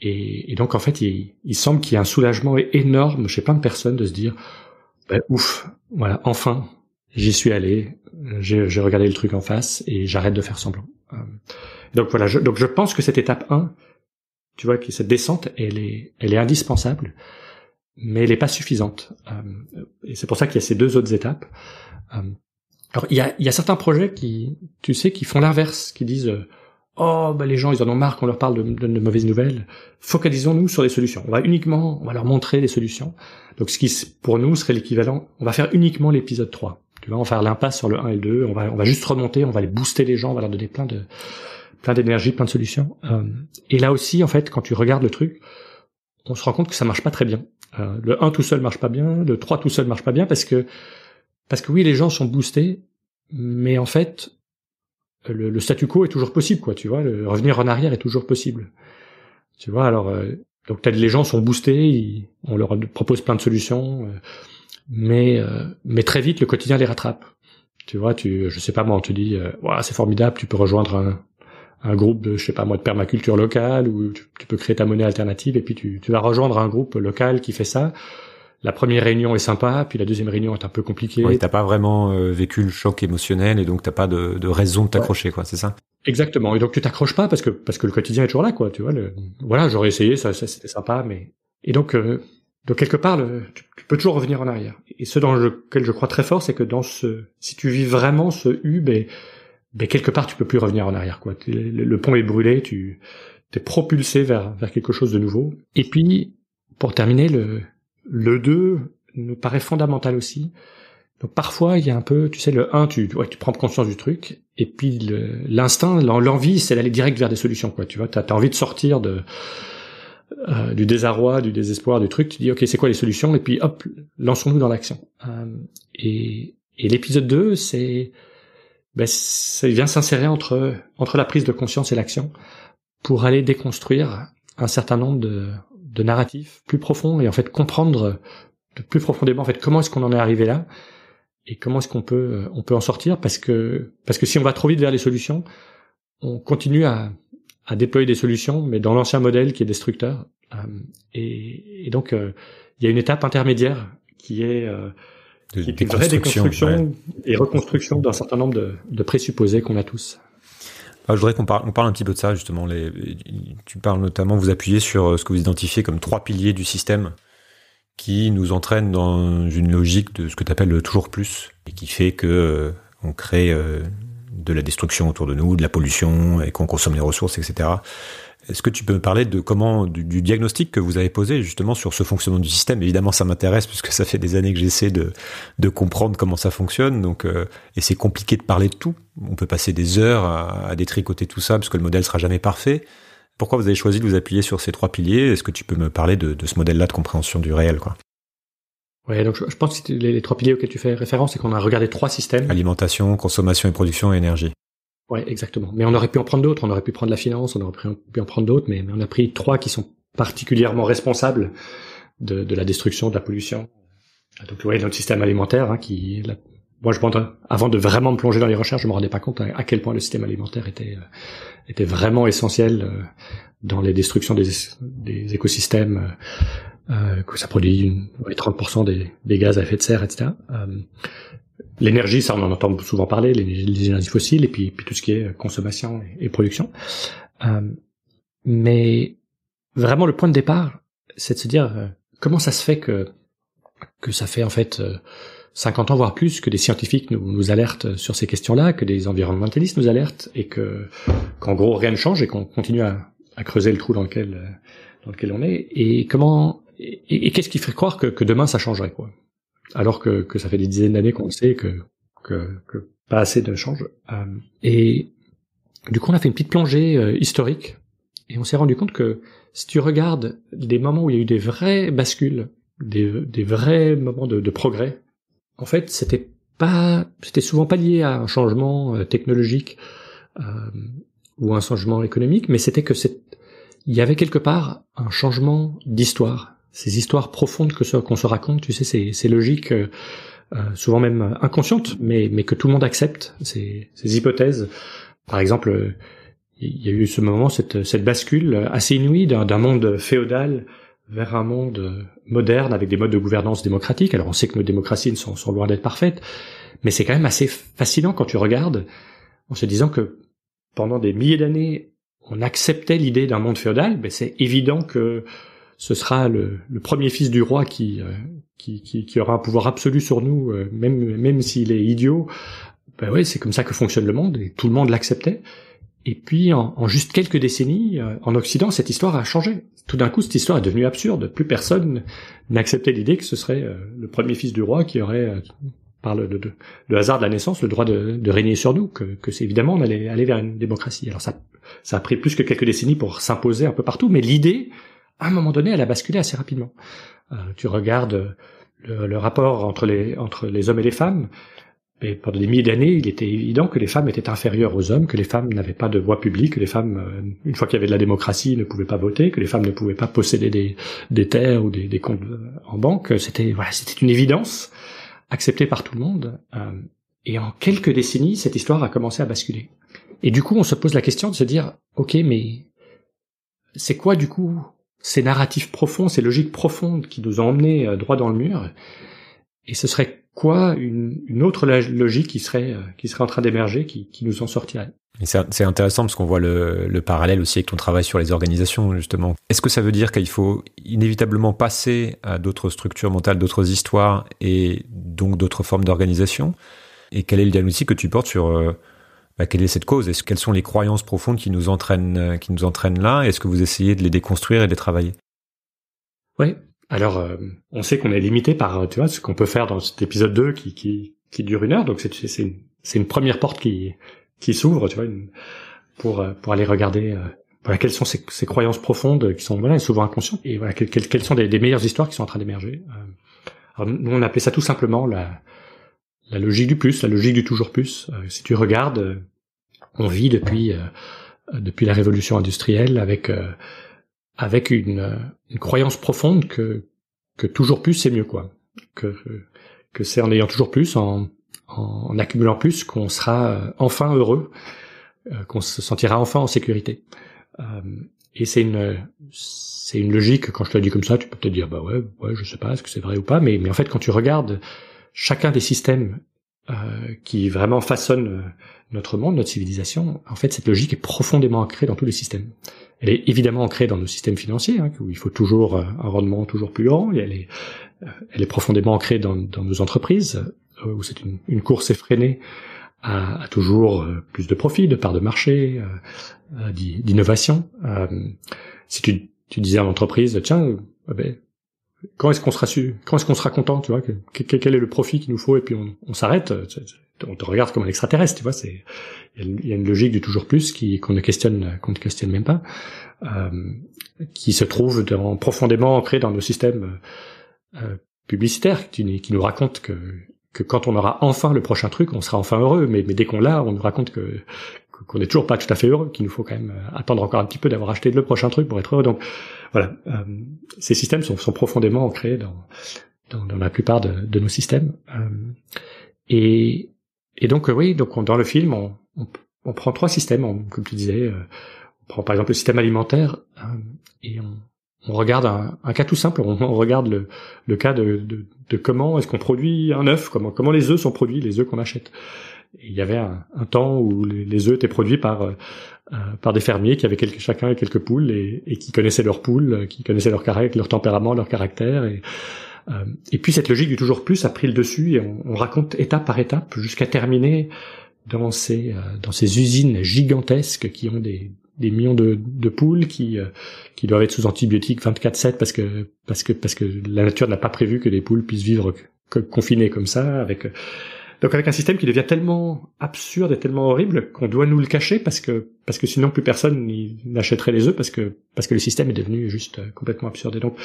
et, donc en fait, il, semble qu'il y ait un soulagement énorme chez plein de personnes de se dire, ben, ouf, voilà, enfin, j'y suis allé, j'ai regardé le truc en face et j'arrête de faire semblant. Euh, donc voilà, je, donc je pense que cette étape 1, tu vois, cette descente, elle est, elle est indispensable mais elle n'est pas suffisante. Euh, et c'est pour ça qu'il y a ces deux autres étapes. Alors il y a, certains projets qui, tu sais, qui font l'inverse, qui disent oh bah les gens ils en ont marre qu'on leur parle de, mauvaises nouvelles. Focalisons-nous sur les solutions. On va uniquement, on va leur montrer les solutions. Donc ce qui pour nous serait l'équivalent, on va faire uniquement l'épisode 3. Tu vois, on va faire l'impasse sur le 1 et le 2. On va, on va juste remonter, on va les booster les gens, on va leur donner plein de plein d'énergie, plein de solutions. et là aussi, en fait, quand tu regardes le truc, on se rend compte que ça marche pas très bien. Euh, le 1 tout seul marche pas bien, le 3 tout seul marche pas bien parce que parce que oui, les gens sont boostés, mais en fait, le, statu quo est toujours possible, quoi. Tu vois, le revenir en arrière est toujours possible. Tu vois, alors euh, donc les gens sont boostés, on leur propose plein de solutions, euh, mais mais très vite le quotidien les rattrape. Tu vois, tu, je sais pas moi, on te dit, voilà, c'est formidable, tu peux rejoindre un, un groupe de, je sais pas moi, de permaculture locale, où tu, peux créer ta monnaie alternative, et puis tu, tu vas rejoindre un groupe local qui fait ça. La première réunion est sympa, puis la deuxième réunion est un peu compliquée. Oui, t'as pas vraiment euh, vécu le choc émotionnel, et donc t'as pas de, de raison de t'accrocher, quoi, c'est ça? Exactement. Et donc tu t'accroches pas parce que parce que le quotidien est toujours là, quoi. Tu vois. Le, voilà, j'aurais essayé, ça, ça c'était sympa, mais et donc euh, donc quelque part, le, tu, peux toujours revenir en arrière. Et ce dans lequel je crois très fort, c'est que dans ce, si tu vis vraiment ce U, ben ben quelque part tu peux plus revenir en arrière quoi. Le, pont est brûlé, tu t'es propulsé vers vers quelque chose de nouveau. Et puis pour terminer le le 2 nous paraît fondamental aussi. Donc parfois il y a un peu, tu sais, le 1, tu, ouais, tu prends conscience du truc, et puis l'instinct, l'envie, c'est d'aller direct vers des solutions, quoi. Tu vois, t'as as envie de sortir de euh, du désarroi, du désespoir, du truc. Tu dis, ok, c'est quoi les solutions Et puis hop, lançons-nous dans l'action. Euh, et, et l'épisode 2, c'est ben, ça vient s'insérer entre entre la prise de conscience et l'action pour aller déconstruire un certain nombre de, de narratifs plus profonds et en fait comprendre plus profondément en fait comment est-ce qu'on en est arrivé là et comment est-ce qu'on peut on peut en sortir parce que parce que si on va trop vite vers les solutions on continue à, à déployer des solutions mais dans l'ancien modèle qui est destructeur euh, et, et, donc euh, il y a une étape intermédiaire qui est euh, de qui une vraie déconstruction et reconstruction d'un certain nombre de, de présupposés qu'on a tous. Je voudrais qu'on parle, un petit peu de ça justement. Tu parles notamment, vous appuyez sur euh, ce que vous identifiez comme trois piliers du système qui nous entraînent dans une logique de ce que tu appelles le toujours plus et qui fait que euh, on crée euh, de la destruction autour de nous, de la pollution et qu'on consomme les ressources, etc. Est-ce que tu peux me parler de comment du, diagnostic que vous avez posé justement sur ce fonctionnement du système? Évidemment, ça m'intéresse puisque ça fait des années que j'essaie de, de comprendre comment ça fonctionne. Donc, euh, et c'est compliqué de parler de tout. On peut passer des heures à, à détricoter tout ça parce que le modèle sera jamais parfait. Pourquoi vous avez choisi de vous appuyer sur ces trois piliers? Est-ce que tu peux me parler de, de ce modèle-là de compréhension du réel, quoi? Ouais, donc je, pense que les, les, trois piliers auxquels tu fais référence, c'est qu'on a regardé trois systèmes. Alimentation, consommation et production et énergie. Ouais, exactement. Mais on aurait pu en prendre d'autres. On aurait pu prendre la finance, on aurait pu en prendre d'autres, mais, on a pris trois qui sont particulièrement responsables de, la destruction, de la pollution. Donc, ouais, notre système alimentaire, hein, qui, moi, je avant de vraiment me plonger dans les recherches, je me rendais pas compte à, quel point le système alimentaire était, euh, était vraiment essentiel euh, dans les destructions des, écosystèmes, euh, que ça produit une, 30% des, des, gaz à effet de serre, etc. L'énergie, ça on en entend souvent parler, les, énergies fossiles, et puis, puis tout ce qui est consommation et, production. Euh, mais vraiment le point de départ, c'est de se dire euh, comment ça se fait que que ça fait en fait 50 euh, ans voire plus que des scientifiques nous, alertent sur ces questions-là, que des environnementalistes nous alertent, et que qu'en gros rien ne change et qu'on continue à, à, creuser le trou dans lequel dans lequel on est? Et comment et qu'est-ce qui ferait croire que, que demain ça changerait quoi? Alors que, que ça fait des dizaines d'années qu'on sait que, que, que, pas assez de change. Euh, et du coup, on a fait une petite plongée euh, historique et on s'est rendu compte que si tu regardes des moments où il y a eu des vraies bascules, des, des vrais moments de, de progrès, en fait, c'était pas, c'était souvent pas lié à un changement euh, technologique ou un changement économique, mais c'était que c'est, il y avait quelque part un changement d'histoire ces histoires profondes que qu'on se raconte, tu sais, c'est, c'est logique, euh, euh, souvent même inconsciente, mais, mais que tout le monde accepte, ces, ces hypothèses. Par exemple, il y a eu ce moment, cette, cette bascule assez inouïe d'un, monde féodal vers un monde moderne avec des modes de gouvernance démocratique. Alors on sait que nos démocraties sont, sont loin d'être parfaites, mais c'est quand même assez fascinant quand tu regardes en se disant que pendant des milliers d'années, on acceptait l'idée d'un monde féodal, mais c'est évident que ce sera le, le, premier fils du roi qui, euh, qui, qui, qui, aura un pouvoir absolu sur nous, euh, même, même s'il est idiot. Ben ouais, c'est comme ça que fonctionne le monde, et tout le monde l'acceptait. Et puis, en, en, juste quelques décennies, euh, en Occident, cette histoire a changé. Tout d'un coup, cette histoire est devenue absurde. Plus personne n'acceptait l'idée que ce serait le premier fils du roi qui aurait, par le, de, de, hasard de la naissance, le droit de, de régner sur nous. Que, que c'est évidemment, on allait aller vers une démocratie. Alors ça, ça a pris plus que quelques décennies pour s'imposer un peu partout, mais l'idée à un moment donné, elle a basculé assez rapidement. Euh, tu regardes le, le, rapport entre les, hommes et les femmes, et pendant des milliers d'années, il était évident que les femmes étaient inférieures aux hommes, que les femmes n'avaient pas de voix publique, que les femmes, euh, une fois qu'il y avait de la démocratie, ne pouvaient pas voter, que les femmes ne pouvaient pas posséder des, terres ou des, des comptes en banque. C'était voilà, c'était une évidence acceptée par tout le monde. Euh, et en quelques décennies, cette histoire a commencé à basculer. Et du coup, on se pose la question de se dire, ok, mais c'est quoi du coup ces narratifs profonds, ces logiques profondes qui nous ont emmenés euh, droit dans le mur. Et ce serait quoi une, autre logique qui serait euh, qui serait en train d'émerger, qui, qui nous en sortirait? C'est intéressant parce qu'on voit le, le, parallèle aussi avec ton travail sur les organisations justement. Est-ce que ça veut dire qu'il faut inévitablement passer à d'autres structures mentales, d'autres histoires et donc d'autres formes d'organisation? Et quel est le diagnostic que tu portes sur euh, bah, quelle est cette cause? Est-ce quelles sont les croyances profondes qui nous entraînent, euh, qui nous entraînent là? Est-ce que vous essayez de les déconstruire et de les travailler? Oui. Alors, euh, on sait qu'on est limité par, euh, tu vois, ce qu'on peut faire dans cet épisode 2 qui, qui, qui dure une heure. Donc, c'est, c'est, une, c'est une première porte qui, qui s'ouvre, tu vois, pour, pour aller regarder voilà, quelles sont ces, ces, croyances profondes qui sont voilà, souvent inconscientes et voilà, quelles, quelles sont des, des, meilleures histoires qui sont en train d'émerger. nous, on appelait ça tout simplement la, la logique du plus, la logique du toujours plus. Euh, si tu regardes, euh, on vit depuis euh, depuis la révolution industrielle avec avec une, une croyance profonde que que toujours plus c'est mieux quoi, que que c'est en ayant toujours plus, en en, accumulant plus qu'on sera enfin heureux, qu'on se sentira enfin en sécurité. et c'est une c'est une logique. Quand je te la dis comme ça, tu peux peut-être dire bah ouais ouais je sais pas est-ce que c'est vrai ou pas, mais mais en fait quand tu regardes chacun des systèmes euh, qui vraiment façonnent euh, notre monde, notre civilisation, en fait, cette logique est profondément ancrée dans tous les systèmes. Elle est évidemment ancrée dans nos systèmes financiers, hein, où il faut toujours euh, un rendement toujours plus grand. Elle est, elle est profondément ancrée dans, dans nos entreprises, où c'est une, une, course effrénée à, à, toujours plus de profit, de parts de marché, d'innovation. si tu, tu disais à l'entreprise, tiens, ben, quand est-ce qu'on sera su Quand est-ce qu'on sera content Tu vois Quel est le profit qu'il nous faut Et puis on, s'arrête. On te regarde comme un extraterrestre. Tu vois C'est il y a une logique du toujours plus qui qu'on ne questionne qu'on ne questionne même pas, euh, qui se trouve dans, profondément ancré dans nos systèmes euh, publicitaire qui, nous raconte que que quand on aura enfin le prochain truc, on sera enfin heureux. Mais dès qu'on l'a, on nous raconte que qu'on n'est toujours pas tout à fait heureux, qu'il nous faut quand même euh, attendre encore un petit peu d'avoir acheté le prochain truc pour être heureux. Donc voilà, euh, ces systèmes sont, sont, profondément ancrés dans, dans, la plupart de, nos systèmes. Euh, et, et donc oui, donc dans le film, on, on, on prend trois systèmes, comme tu disais. on prend par exemple le système alimentaire et on, on regarde un, un, cas tout simple, on, regarde le, le cas de, de, de comment est-ce qu'on produit un œuf, comment, comment les œufs sont produits, les œufs qu'on achète. Il y avait un, temps où les, œufs étaient produits par euh, par des fermiers qui avaient quelques, chacun quelques poules et, et, qui connaissaient leurs poules, qui connaissaient leur leur tempérament, leur caractère. Et, euh, et puis cette logique du toujours plus a pris le dessus et on, on raconte étape par étape jusqu'à terminer dans ces euh, dans ces usines gigantesques qui ont des des millions de, de poules qui euh, qui doivent être sous antibiotiques 24/7 parce que parce que parce que la nature n'a pas prévu que les poules puissent vivre confinées comme ça avec euh, donc avec un système qui devient tellement absurde et tellement horrible qu'on doit nous le cacher parce que parce que sinon plus personne n'achèterait les œufs parce que parce que le système est devenu juste euh, complètement absurde et donc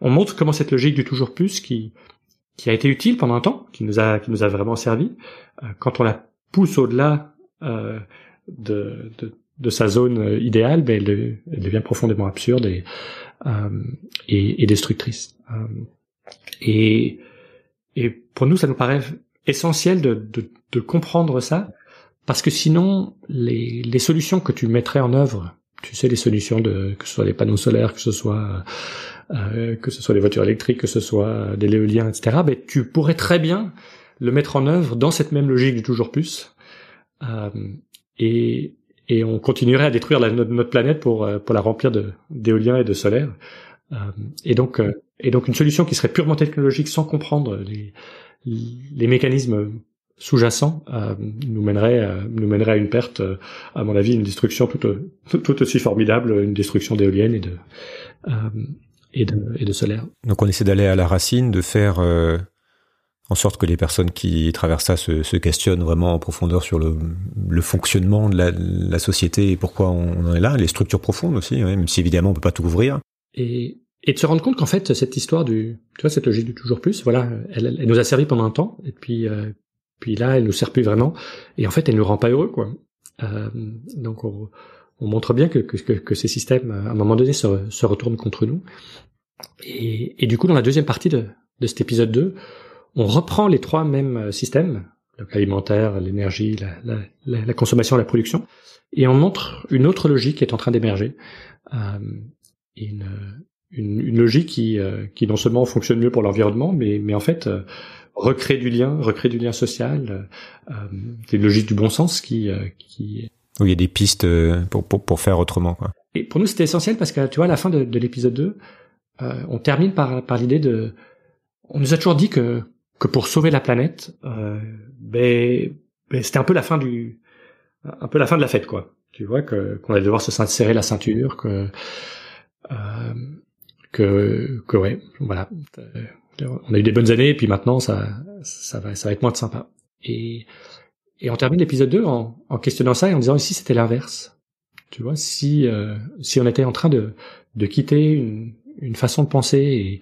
on montre comment cette logique du toujours plus qui qui a été utile pendant un temps qui nous a qui nous a vraiment servi quand on la pousse au-delà euh, de, de de sa zone euh, idéale, ben elle, devient profondément absurde et, euh, et, et, destructrice. Euh, et, et pour nous, ça nous paraît essentiel de, de, de comprendre ça, parce que sinon, les, les, solutions que tu mettrais en œuvre, tu sais, les solutions de que ce soit des panneaux solaires, que ce soit euh, que ce soit des voitures électriques, que ce soit des l'éolien, etc. Ben, tu pourrais très bien le mettre en œuvre dans cette même logique du toujours plus. Euh, et, et on continuerait à détruire la, notre, planète pour euh, pour la remplir de d'éolien et de solaire. Euh, et donc euh, et donc une solution qui serait purement technologique sans comprendre les les mécanismes sous-jacents euh, nous mènerait nous mènerait à une perte à mon avis une destruction tout, tout, aussi formidable une destruction d'éoliennes et de et de et de solaire. Donc on essaie d'aller à la racine de faire en sorte que les personnes qui traversent ça se, se questionnent vraiment en profondeur sur le, le fonctionnement de la, la, société et pourquoi on en est là, les structures profondes aussi, même si évidemment on peut pas tout couvrir. Et, et de se rendre compte qu'en fait cette histoire du, tu vois, cette logique du toujours plus, voilà, elle, elle nous a servi pendant un temps, et puis, euh, puis là, elle nous sert plus vraiment, et en fait, elle nous rend pas heureux, quoi. Euh, donc on, on, montre bien que, que, que, ces systèmes, à un moment donné, se, se retournent contre nous. Et, et, du coup, dans la deuxième partie de, de cet épisode 2, on reprend les trois mêmes euh, systèmes, l'alimentaire, l'énergie, la, la, la, consommation, la production, et on montre une autre logique qui est en train d'émerger, euh, une, une, une, logique qui, euh, qui non seulement fonctionne mieux pour l'environnement, mais, mais en fait euh, recrée du lien, recrée du lien social. Euh, c'est une logique du bon sens qui, qui où il y a des pistes pour, pour, pour faire autrement. Quoi. Et pour nous, c'était essentiel parce que tu vois, à la fin de, de l'épisode 2, on termine par, par l'idée de... On nous a toujours dit que que pour sauver la planète, euh, ben, ben, c'était un peu la fin du, un peu la fin de la fête, quoi. Tu vois que qu'on allait devoir se serrer la ceinture, que euh, que que ouais, voilà. On a eu des bonnes années, et puis maintenant ça ça va ça va être moins de sympa. Et et on termine l'épisode 2 en, en questionnant ça et en disant ici c'était l'inverse. Tu vois, si euh, si on était en train de de quitter une une façon de penser et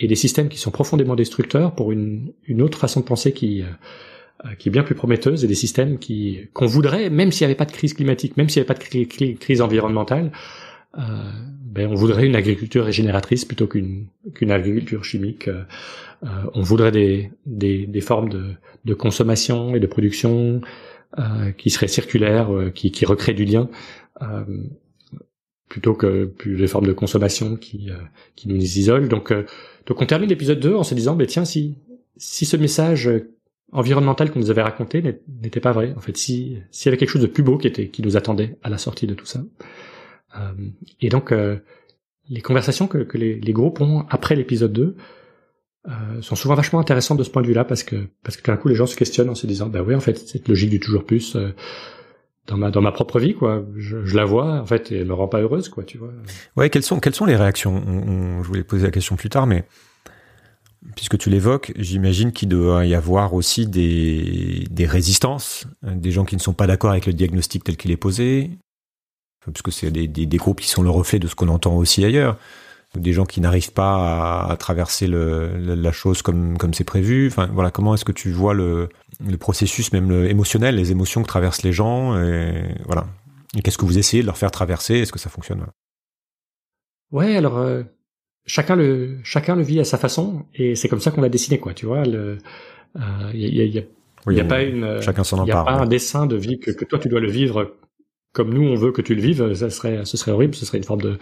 et des systèmes qui sont profondément destructeurs pour une, une autre façon de penser qui euh, qui est bien plus prometteuse et des systèmes qui qu'on voudrait même s'il n'y avait pas de crise climatique, même s'il n'y avait pas de crise environnementale, euh, ben on voudrait une agriculture régénératrice plutôt qu'une qu'une agriculture chimique. Euh, euh on voudrait des, des, des formes de, de consommation et de production euh, qui seraient circulaires, euh, qui, qui recréent du lien plutôt que plus les formes de consommation qui, qui nous isolent. Donc donc on termine l'épisode 2 en se disant, bah, tiens, si, si ce message environnemental qu'on nous avait raconté n'était pas vrai, en fait, si s'il y avait quelque chose de plus beau qui était qui nous attendait à la sortie de tout ça. Euh, et donc euh, les conversations que, les, groupes ont après l'épisode 2 euh, sont souvent vachement intéressantes de ce point de vue-là parce que parce que tout d'un coup les gens se questionnent en se disant bah oui en fait cette logique du toujours plus dans ma dans ma propre vie quoi. Je, je, la vois en fait et elle me rend pas heureuse quoi tu vois. Ouais quelles sont quelles sont les réactions? Je voulais poser la question plus tard mais puisque tu l'évoques j'imagine qu'il doit y avoir aussi des des résistances des gens qui ne sont pas d'accord avec le diagnostic tel qu'il est posé puisque c'est des, des, des groupes qui sont le reflet de ce qu'on entend aussi ailleurs des gens qui n'arrivent pas à, traverser le, la chose comme comme c'est prévu. Enfin voilà, comment est-ce que tu vois le, le processus même le émotionnel, les émotions que traversent les gens et voilà. Et qu'est-ce que vous essayez de leur faire traverser Est-ce que ça fonctionne Ouais, alors euh, chacun le chacun le vit à sa façon et c'est comme ça qu'on l'a dessiné quoi. Tu vois, il y a, y a, il y a pas une chacun s'en il y a pas un dessin de vie que, que toi tu dois le vivre comme nous on veut que tu le vives. Ça serait ce serait horrible. Ce serait une forme de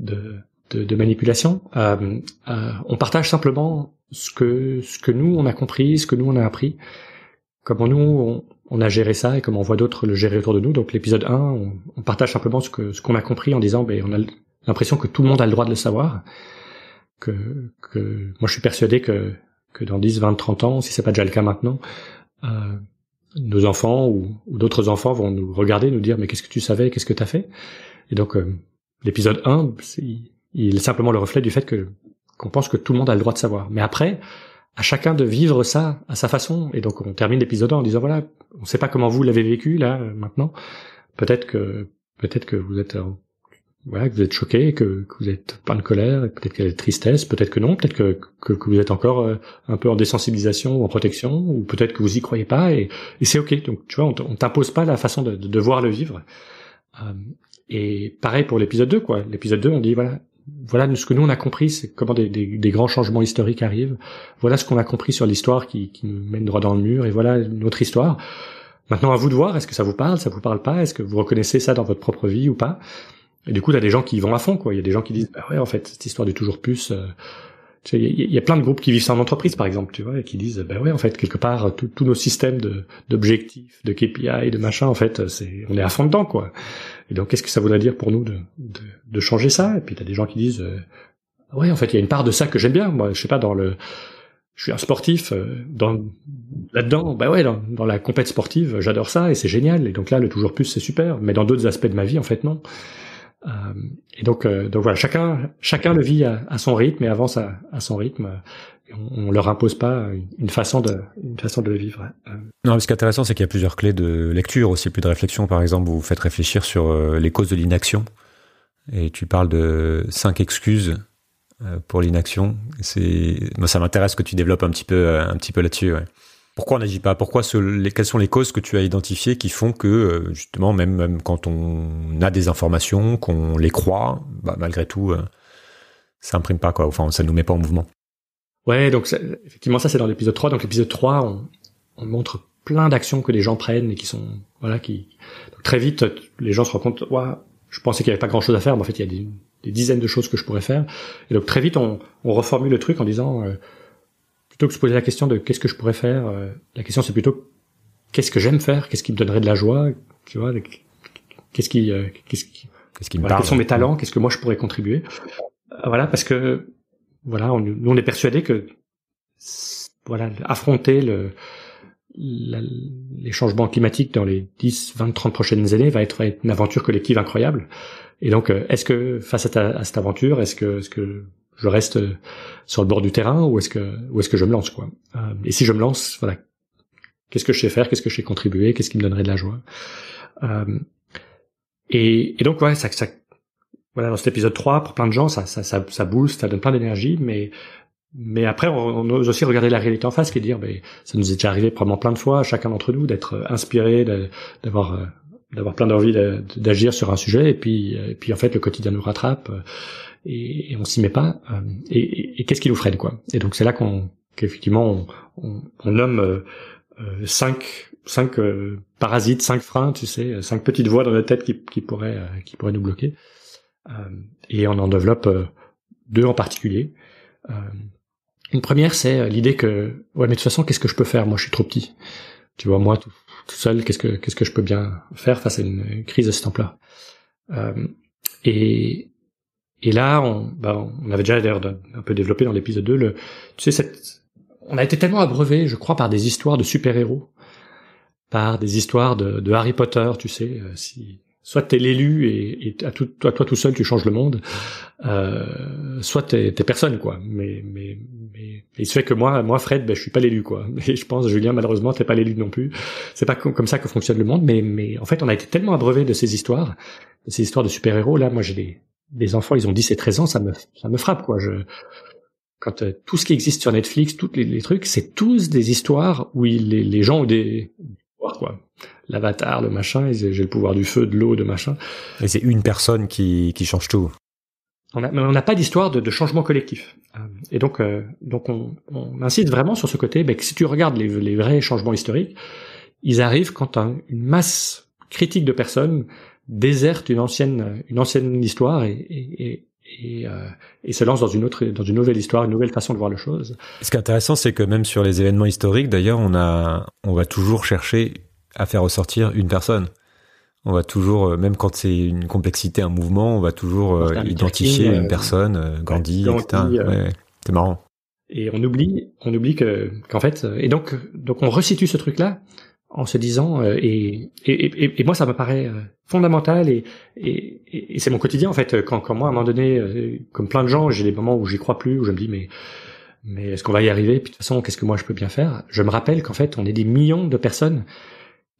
de de, de manipulation. Euh, euh, on partage simplement ce que ce que nous on a compris, ce que nous on a appris, comment nous on, on a géré ça et comment on voit d'autres le gérer autour de nous. Donc l'épisode 1, on, partage simplement ce que ce qu'on a compris en disant, ben on a l'impression que tout le monde a le droit de le savoir. Que que moi je suis persuadé que que dans 10, 20, 30 ans, si c'est pas déjà le cas maintenant, euh, nos enfants ou, d'autres enfants vont nous regarder, nous dire mais qu'est-ce que tu savais, qu'est-ce que tu as fait? Et donc euh, l'épisode 1, il est simplement le reflet du fait que qu'on pense que tout le monde a le droit de savoir. Mais après, à chacun de vivre ça à sa façon. Et donc on termine l'épisode en disant voilà, on ne sait pas comment vous l'avez vécu là maintenant. Peut-être que peut-être que vous êtes euh, voilà, que vous êtes choqué, que, que vous êtes pas de colère, peut-être qu'il y a de tristesse, peut-être que non, peut-être que, que, que, vous êtes encore euh, un peu en désensibilisation ou en protection, ou peut-être que vous y croyez pas, et, et c'est ok. Donc tu vois, on, t'impose pas la façon de, de devoir le vivre. Euh, et pareil pour l'épisode 2, quoi. L'épisode 2, on dit voilà, voilà ce que nous on a compris, c'est comment des, des, grands changements historiques arrivent. Voilà ce qu'on a compris sur l'histoire qui, qui, nous mène droit dans le mur, et voilà notre histoire. Maintenant, à vous de voir, est-ce que ça vous parle, ça vous parle pas, est-ce que vous reconnaissez ça dans votre propre vie ou pas? Et du coup, y a des gens qui y vont à fond, quoi. Il y a des gens qui disent, bah ouais, en fait, cette histoire du toujours plus. Euh, il y, a plein de groupes qui vivent ça en entreprise, par exemple, tu vois, et qui disent, bah ouais, en fait, quelque part, tous nos systèmes d'objectifs, de, de KPI, de machin, en fait, c'est, on est à fond dedans, quoi. Et donc, qu'est-ce que ça voudrait dire pour nous de, de, de changer ça? Et puis, t'as des gens qui disent, euh, ouais, en fait, il y a une part de ça que j'aime bien. Moi, je sais pas, dans le, je suis un sportif, euh, dans là-dedans, bah ouais, dans, dans la compète sportive, j'adore ça et c'est génial. Et donc là, le toujours plus, c'est super. Mais dans d'autres aspects de ma vie, en fait, non. Euh, et donc, euh, donc voilà, chacun, chacun le vit à, son rythme et avance à, son rythme on, on, leur impose pas une façon de une façon de le vivre. Euh, non, ce qui est intéressant, c'est qu'il y a plusieurs clés de lecture aussi, plus de réflexion. Par exemple, vous, vous faites réfléchir sur les causes de l'inaction, et tu parles de cinq excuses pour l'inaction. C'est, moi, ça m'intéresse que tu développes un petit peu un petit peu là-dessus. Pourquoi on n'agit pas? Pourquoi ce, les, quelles sont les causes que tu as identifiées qui font que justement, même, même quand on a des informations, qu'on les croit, bah, malgré tout, ça imprime pas quoi. Enfin, ça nous met pas en mouvement. Ouais, donc effectivement ça c'est dans l'épisode 3. Donc l'épisode 3, on, on, montre plein d'actions que les gens prennent et qui sont voilà qui très vite les gens se rendent compte ouais, je pensais qu'il y avait pas grand chose à faire mais en fait il y a des, des, dizaines de choses que je pourrais faire et donc très vite on, on reformule le truc en disant euh, plutôt que de se poser la question de qu'est-ce que je pourrais faire euh, la question c'est plutôt qu'est-ce que j'aime faire qu'est-ce qui me donnerait de la joie tu vois qu'est-ce qui euh, qu'est-ce qui, qu'est-ce qui me voilà, quels sont mes talents qu'est-ce que moi je pourrais contribuer voilà parce que voilà, on, nous on est persuadé que voilà, affronter le, les changements climatiques dans les 10, 20, 30 prochaines années va être, une aventure collective incroyable. Et donc, euh, est-ce que face à, cette aventure, est-ce que, est-ce que je reste sur le bord du terrain ou est-ce que, ou est-ce que je me lance quoi. Euh, Et si je me lance, voilà, qu'est-ce que je sais faire, qu'est-ce que je sais contribuer, qu'est-ce qui me donnerait de la joie? Euh, et, et, donc ouais, ça, ça, voilà, dans cet épisode 3, pour plein de gens, ça, ça, ça, ça booste, ça donne plein d'énergie, mais mais après, on, on, ose aussi regarder la réalité en face, est dire, mais ça nous est déjà arrivé probablement plein de fois, chacun d'entre nous, d'être inspiré, d'avoir euh, d'avoir plein d'envie d'agir sur un sujet, et puis et puis en fait le quotidien nous rattrape euh, et, et on s'y met pas. Euh, et, et, qu'est-ce qui nous freine quoi? Et donc c'est là qu'on qu'effectivement on, on, nomme euh, cinq cinq parasites, cinq freins, tu sais, cinq petites voix dans la tête qui, qui pourraient qui pourraient nous bloquer. Euh, et on en développe euh, deux en particulier. Euh, une première, c'est l'idée que ouais, mais de toute façon, qu'est-ce que je peux faire? Moi, je suis trop petit. Tu vois, moi tout, seul, qu'est-ce que qu'est-ce que je peux bien faire face à une crise de ce ampleur euh, Et et là, on, bah, on avait déjà d'ailleurs un peu développé dans l'épisode 2 le, tu sais, cette, on a été tellement abreuvé, je crois, par des histoires de super-héros, par des histoires de, de Harry Potter, tu sais, si soit t'es l'élu et, et à tout, toi, toi tout seul tu changes le monde, euh, soit t'es, t'es personne quoi. Mais, mais, mais il se fait que moi, moi Fred, ben, je suis pas l'élu quoi. Et je pense Julien malheureusement t'es pas l'élu non plus. C'est pas comme ça que fonctionne le monde. Mais, mais en fait on a été tellement abreuvé de ces histoires, de ces histoires de super héros. Là, moi j'ai des, des enfants, ils ont 10 et 13 ans, ça me, ça me frappe, quoi. Je, quand euh, tout ce qui existe sur Netflix, tous les, trucs, c'est tous des histoires où les, les gens ont des, quoi. L'avatar, le machin, j'ai le pouvoir du feu, de l'eau, de machin. Et c'est une personne qui, qui change tout. On a, on n'a pas d'histoire de, de, changement collectif. Euh, et donc, euh, donc on, on, insiste vraiment sur ce côté, ben, que si tu regardes les, les, vrais changements historiques, ils arrivent quand une masse critique de personnes déserte une ancienne, une ancienne histoire et, et, et, euh, et, se lance dans une autre, dans une nouvelle histoire, une nouvelle façon de voir les choses. Ce qui est intéressant, c'est que même sur les événements historiques, d'ailleurs, on a, on va toujours chercher à faire ressortir une personne. On va toujours, euh, même quand c'est une complexité, un mouvement, on va toujours euh, identifier une personne, Gandhi, etc. Ouais, c'est marrant. Et on oublie, on oublie que, qu'en fait, et donc, donc on resitue ce truc-là en se disant euh, et, et, et, moi ça me paraît euh, fondamental et, et, c'est mon quotidien en fait. Quand, quand moi à un moment donné euh, comme plein de gens j'ai des moments où j'y crois plus où je me dis mais mais est-ce qu'on va y arriver? Puis de toute façon qu'est-ce que moi je peux bien faire? Je me rappelle qu'en fait on est des millions de personnes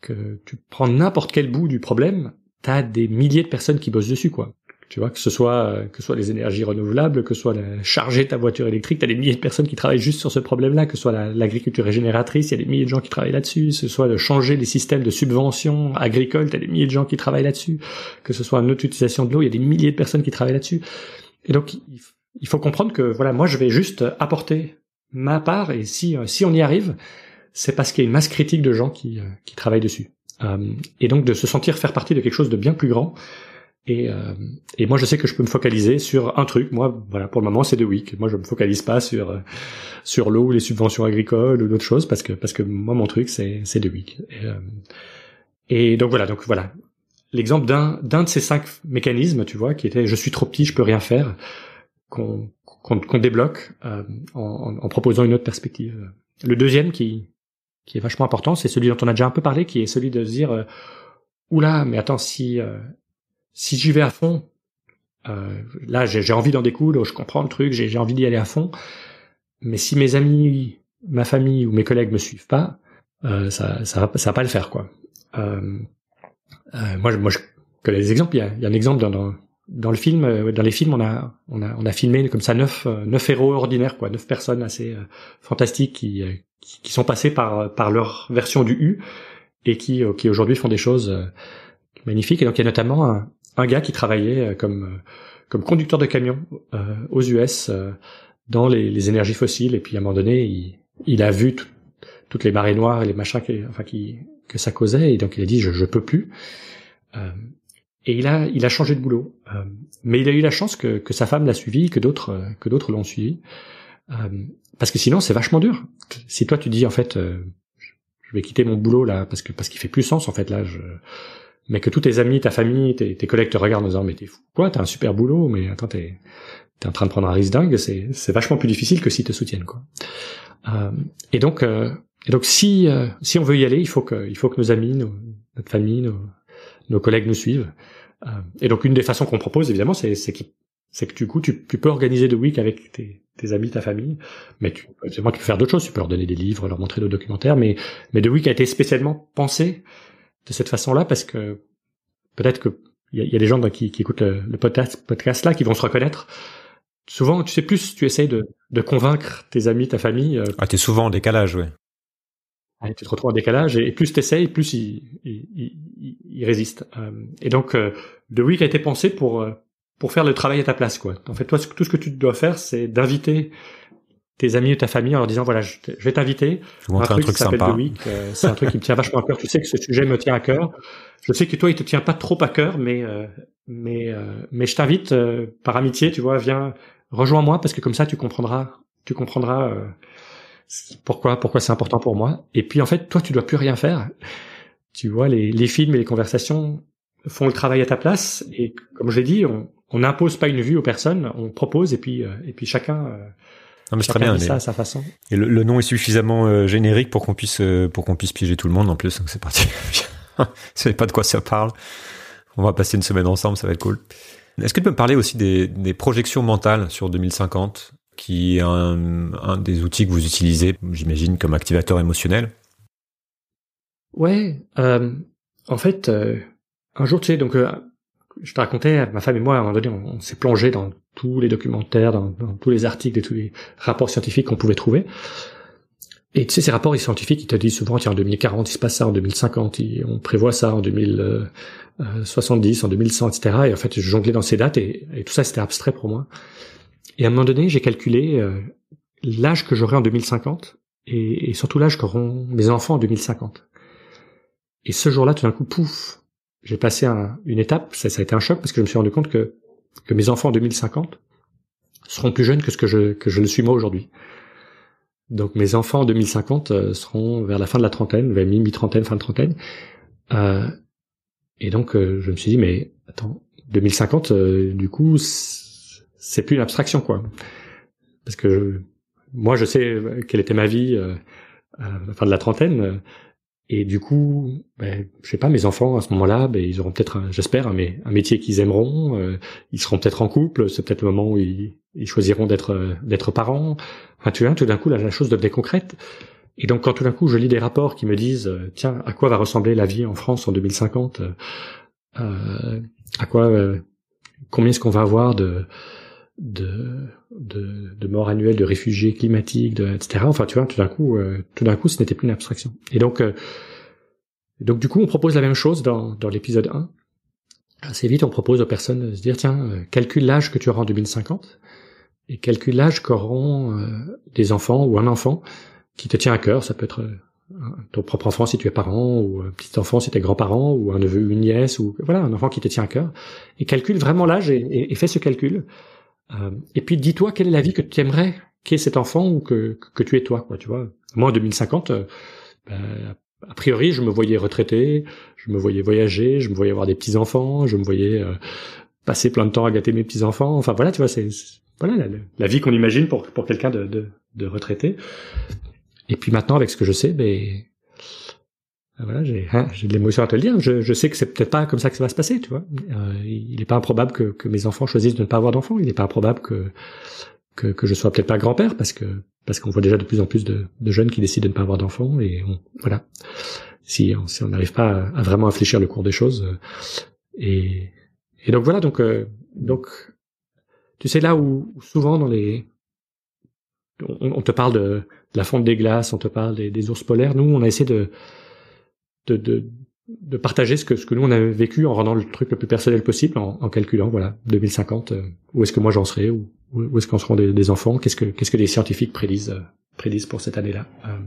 que tu prends n'importe quel bout du problème t'as des milliers de personnes qui bossent dessus quoi tu vois, que ce soit euh, que ce soit les énergies renouvelables, que ce soit la, charger ta voiture électrique, t'as des milliers de personnes qui travaillent juste sur ce problème-là, que ce soit l'agriculture régénératrice, il y a des milliers de gens qui travaillent là-dessus, que ce soit de changer les systèmes de subvention agricole, t'as des milliers de gens qui travaillent là-dessus, que ce soit une autre utilisation de l'eau, il y a des milliers de personnes qui travaillent là-dessus. Et donc il faut comprendre que voilà, moi je vais juste apporter ma part et si euh, si on y arrive, c'est parce qu'il y a une masse critique de gens qui euh, qui travaillent dessus. et donc de se sentir faire partie de quelque chose de bien plus grand et, euh, et moi, je sais que je peux me focaliser sur un truc. Moi, voilà, pour le moment, c'est The Week. Moi, je me focalise pas sur euh, sur l'eau ou les subventions agricoles ou d'autres choses parce que parce que moi, mon truc, c'est c'est The Week. Et, euh, et, donc voilà, donc voilà, l'exemple d'un d'un de ces cinq mécanismes, tu vois, qui était je suis trop petit, je peux rien faire, qu'on qu'on débloque euh, en, en, proposant une autre perspective. Le deuxième qui qui est vachement important, c'est celui dont on a déjà un peu parlé, qui est celui de se dire euh, oula, mais attends, si si j'y vais à fond, euh, là j'ai envie d'en découdre, je comprends le truc, j'ai envie d'y aller à fond, mais si mes amis, ma famille ou mes collègues me suivent pas, euh, ça, ça, va, ça va pas le faire quoi. Euh, euh moi, je, moi, je connais des exemples. Il y a, il y a un exemple dans, dans, dans, le film, euh, dans les films, on a, on a, on a filmé comme ça neuf, euh, neuf héros ordinaires, quoi, neuf personnes assez fantastiques qui, qui, sont passées par, par leur version du U et qui, qui aujourd'hui font des choses magnifiques. Et donc il y a notamment un gars qui travaillait euh, comme euh, comme conducteur de camion euh, aux US dans les, les, énergies fossiles. Et puis à un moment donné il, il a vu toutes les marées noires et les machins qui, enfin qui que ça causait. Et donc il a dit je je peux plus. Euh, et il a il a changé de boulot. Euh, mais il a eu la chance que, que sa femme l'a suivi que d'autres que d'autres l'ont suivi. Euh, parce que sinon c'est vachement dur. Si toi tu dis en fait je vais quitter mon boulot là parce que parce qu'il fait plus sens en fait là je mais que tous tes amis, ta famille, tes, collègues te regardent en disant mais t'es fou quoi, t'as un super boulot, mais attends t'es t'es en train de prendre un risque dingue, c'est c'est vachement plus difficile que s'ils te soutiennent quoi. Euh, et donc euh, et donc si euh, si on veut y aller, il faut que il faut que nos amis, nos, notre famille, nos, nos collègues nous suivent. Euh, et donc une des façons qu'on propose évidemment, c'est c'est c'est que du coup tu, tu peux organiser de week avec tes, tes amis, ta famille, mais tu, moi tu peux faire d'autres choses, tu peux leur donner des livres, leur montrer des documentaires, mais mais de week a été spécialement pensé de cette façon-là parce que peut-être que il y, a des gens qui, qui écoutent le, podcast, podcast là qui vont se reconnaître. Souvent, tu sais plus, tu essayes de, de convaincre tes amis, ta famille. Euh, ah, t'es souvent en décalage, ouais. tu te retrouves en décalage et, plus t'essayes, plus il, il, il, résiste. Euh, et donc, euh, The Week a été pensé pour euh, pour faire le travail à ta place, quoi. En fait, toi, tout ce que tu dois faire, c'est d'inviter tes amis ou ta famille en leur disant voilà je, vais t'inviter un, truc, qui s'appelle The Week euh, c'est un truc qui me tient vachement à cœur. Tu sais que ce sujet me tient à cœur. Je sais que toi il te tient pas trop à cœur mais euh, mais euh, mais je t'invite par amitié tu vois viens rejoins-moi parce que comme ça tu comprendras tu comprendras pourquoi pourquoi c'est important pour moi. Et puis en fait toi tu dois plus rien faire. Tu vois les, les films et les conversations font le travail à ta place. Et comme je l'ai dit on n'impose pas une vue aux personnes on propose et puis et puis chacun non, mais c'est très bien. Ça à sa façon. Et le, nom est suffisamment euh, générique pour qu'on puisse euh, pour qu'on puisse piéger tout le monde en plus. Donc c'est parti. Je sais pas de quoi ça parle. On va passer une semaine ensemble, ça va être cool. Est-ce que tu peux me parler aussi des, des projections mentales sur 2050, qui est un, un des outils que vous utilisez, j'imagine, comme activateur émotionnel? Ouais. Euh, en fait, euh, un jour, tu sais, donc je te racontais, ma femme et moi, à un moment donné, on, s'est plongé dans tous les documentaires, dans, tous les articles et tous les rapports scientifiques qu'on pouvait trouver. Et tu sais, ces rapports scientifiques, ils te disent souvent, tiens, en 2040, il se passe ça, en 2050, on prévoit ça, en 2070, en 2100, etc. Et en fait, je jonglais dans ces dates et, tout ça, c'était abstrait pour moi. Et à un moment donné, j'ai calculé euh, l'âge que j'aurai en 2050 et, et surtout l'âge qu'auront mes enfants en 2050. Et ce jour-là, tout d'un coup, pouf, j'ai passé une étape, ça, ça, a été un choc parce que je me suis rendu compte que, que mes enfants en 2050 seront plus jeunes que ce que je, que je le suis moi aujourd'hui. Donc mes enfants en 2050 euh, seront vers la fin de la trentaine, vers mi-trentaine, fin de trentaine. Euh, et donc euh, je me suis dit, mais attends, 2050, euh, du coup, c'est plus une abstraction, quoi. Parce que moi, je sais quelle était ma vie à la fin de la trentaine. Et du coup, ben, je sais pas, mes enfants à ce moment-là, ben, ils auront peut-être, j'espère, un, métier qu'ils aimeront. Euh, ils seront peut-être en couple. C'est peut-être le moment où ils, choisiront d'être euh, d'être parents. Enfin, tu vois, tout d'un coup, la, la chose devenait concrète. Et donc, quand tout d'un coup, je lis des rapports qui me disent, euh, tiens, à quoi va ressembler la vie en France en 2050 À quoi Combien est-ce qu'on va avoir de de, de, de morts annuelles, de réfugiés climatiques, de, etc. Enfin, tu vois, tout d'un coup, euh, tout d'un coup, ce n'était plus une abstraction. Et donc, euh, donc du coup, on propose la même chose dans, dans l'épisode 1. Assez vite, on propose aux personnes de se dire, tiens, euh, calcule l'âge que tu auras en 2050 et calcule l'âge qu'auront des enfants ou un enfant qui te tient à cœur. Ça peut être ton propre enfant si tu es parent, ou un petit enfant si tu es grand-parent, ou un neveu, une nièce, ou voilà, un enfant qui te tient à cœur. Et calcule vraiment l'âge et, et, et fais ce calcul. Euh, et puis dis-toi quelle est la vie que tu aimerais qu'ait cet enfant ou que, que, tu es toi, quoi, tu vois. Moi, en 2050, euh, ben, a priori, je me voyais retraité, je me voyais voyager, je me voyais avoir des petits enfants, je me voyais euh, passer plein de temps à gâter mes petits enfants. Enfin voilà, tu vois, c'est voilà la, vie qu'on imagine pour pour quelqu'un de, de, de retraité. Et puis maintenant, avec ce que je sais, ben voilà, j'ai hein, de l'émotion à te le dire. Je, je sais que c'est peut-être pas comme ça que ça va se passer, tu vois. Euh, il n'est pas improbable que, que mes enfants choisissent de ne pas avoir d'enfants. Il n'est pas improbable que que, que je sois peut-être pas grand-père parce que parce qu'on voit déjà de plus en plus de, de jeunes qui décident de ne pas avoir d'enfants et voilà. Si on si on n'arrive pas à, vraiment infléchir le cours des choses euh, et et donc voilà donc euh, donc tu sais là où, souvent dans les on, on te parle de, la fonte des glaces, on te parle des ours polaires. Nous, on a essayé de de, de, partager ce que, ce que nous on avait vécu en rendant le truc le plus personnel possible, en, calculant, voilà, 2050, euh, où est-ce que moi j'en serai, où, où est-ce qu'en seront des, enfants, qu'est-ce que, qu'est-ce que les scientifiques prédisent, euh, prédisent pour cette année-là, euh,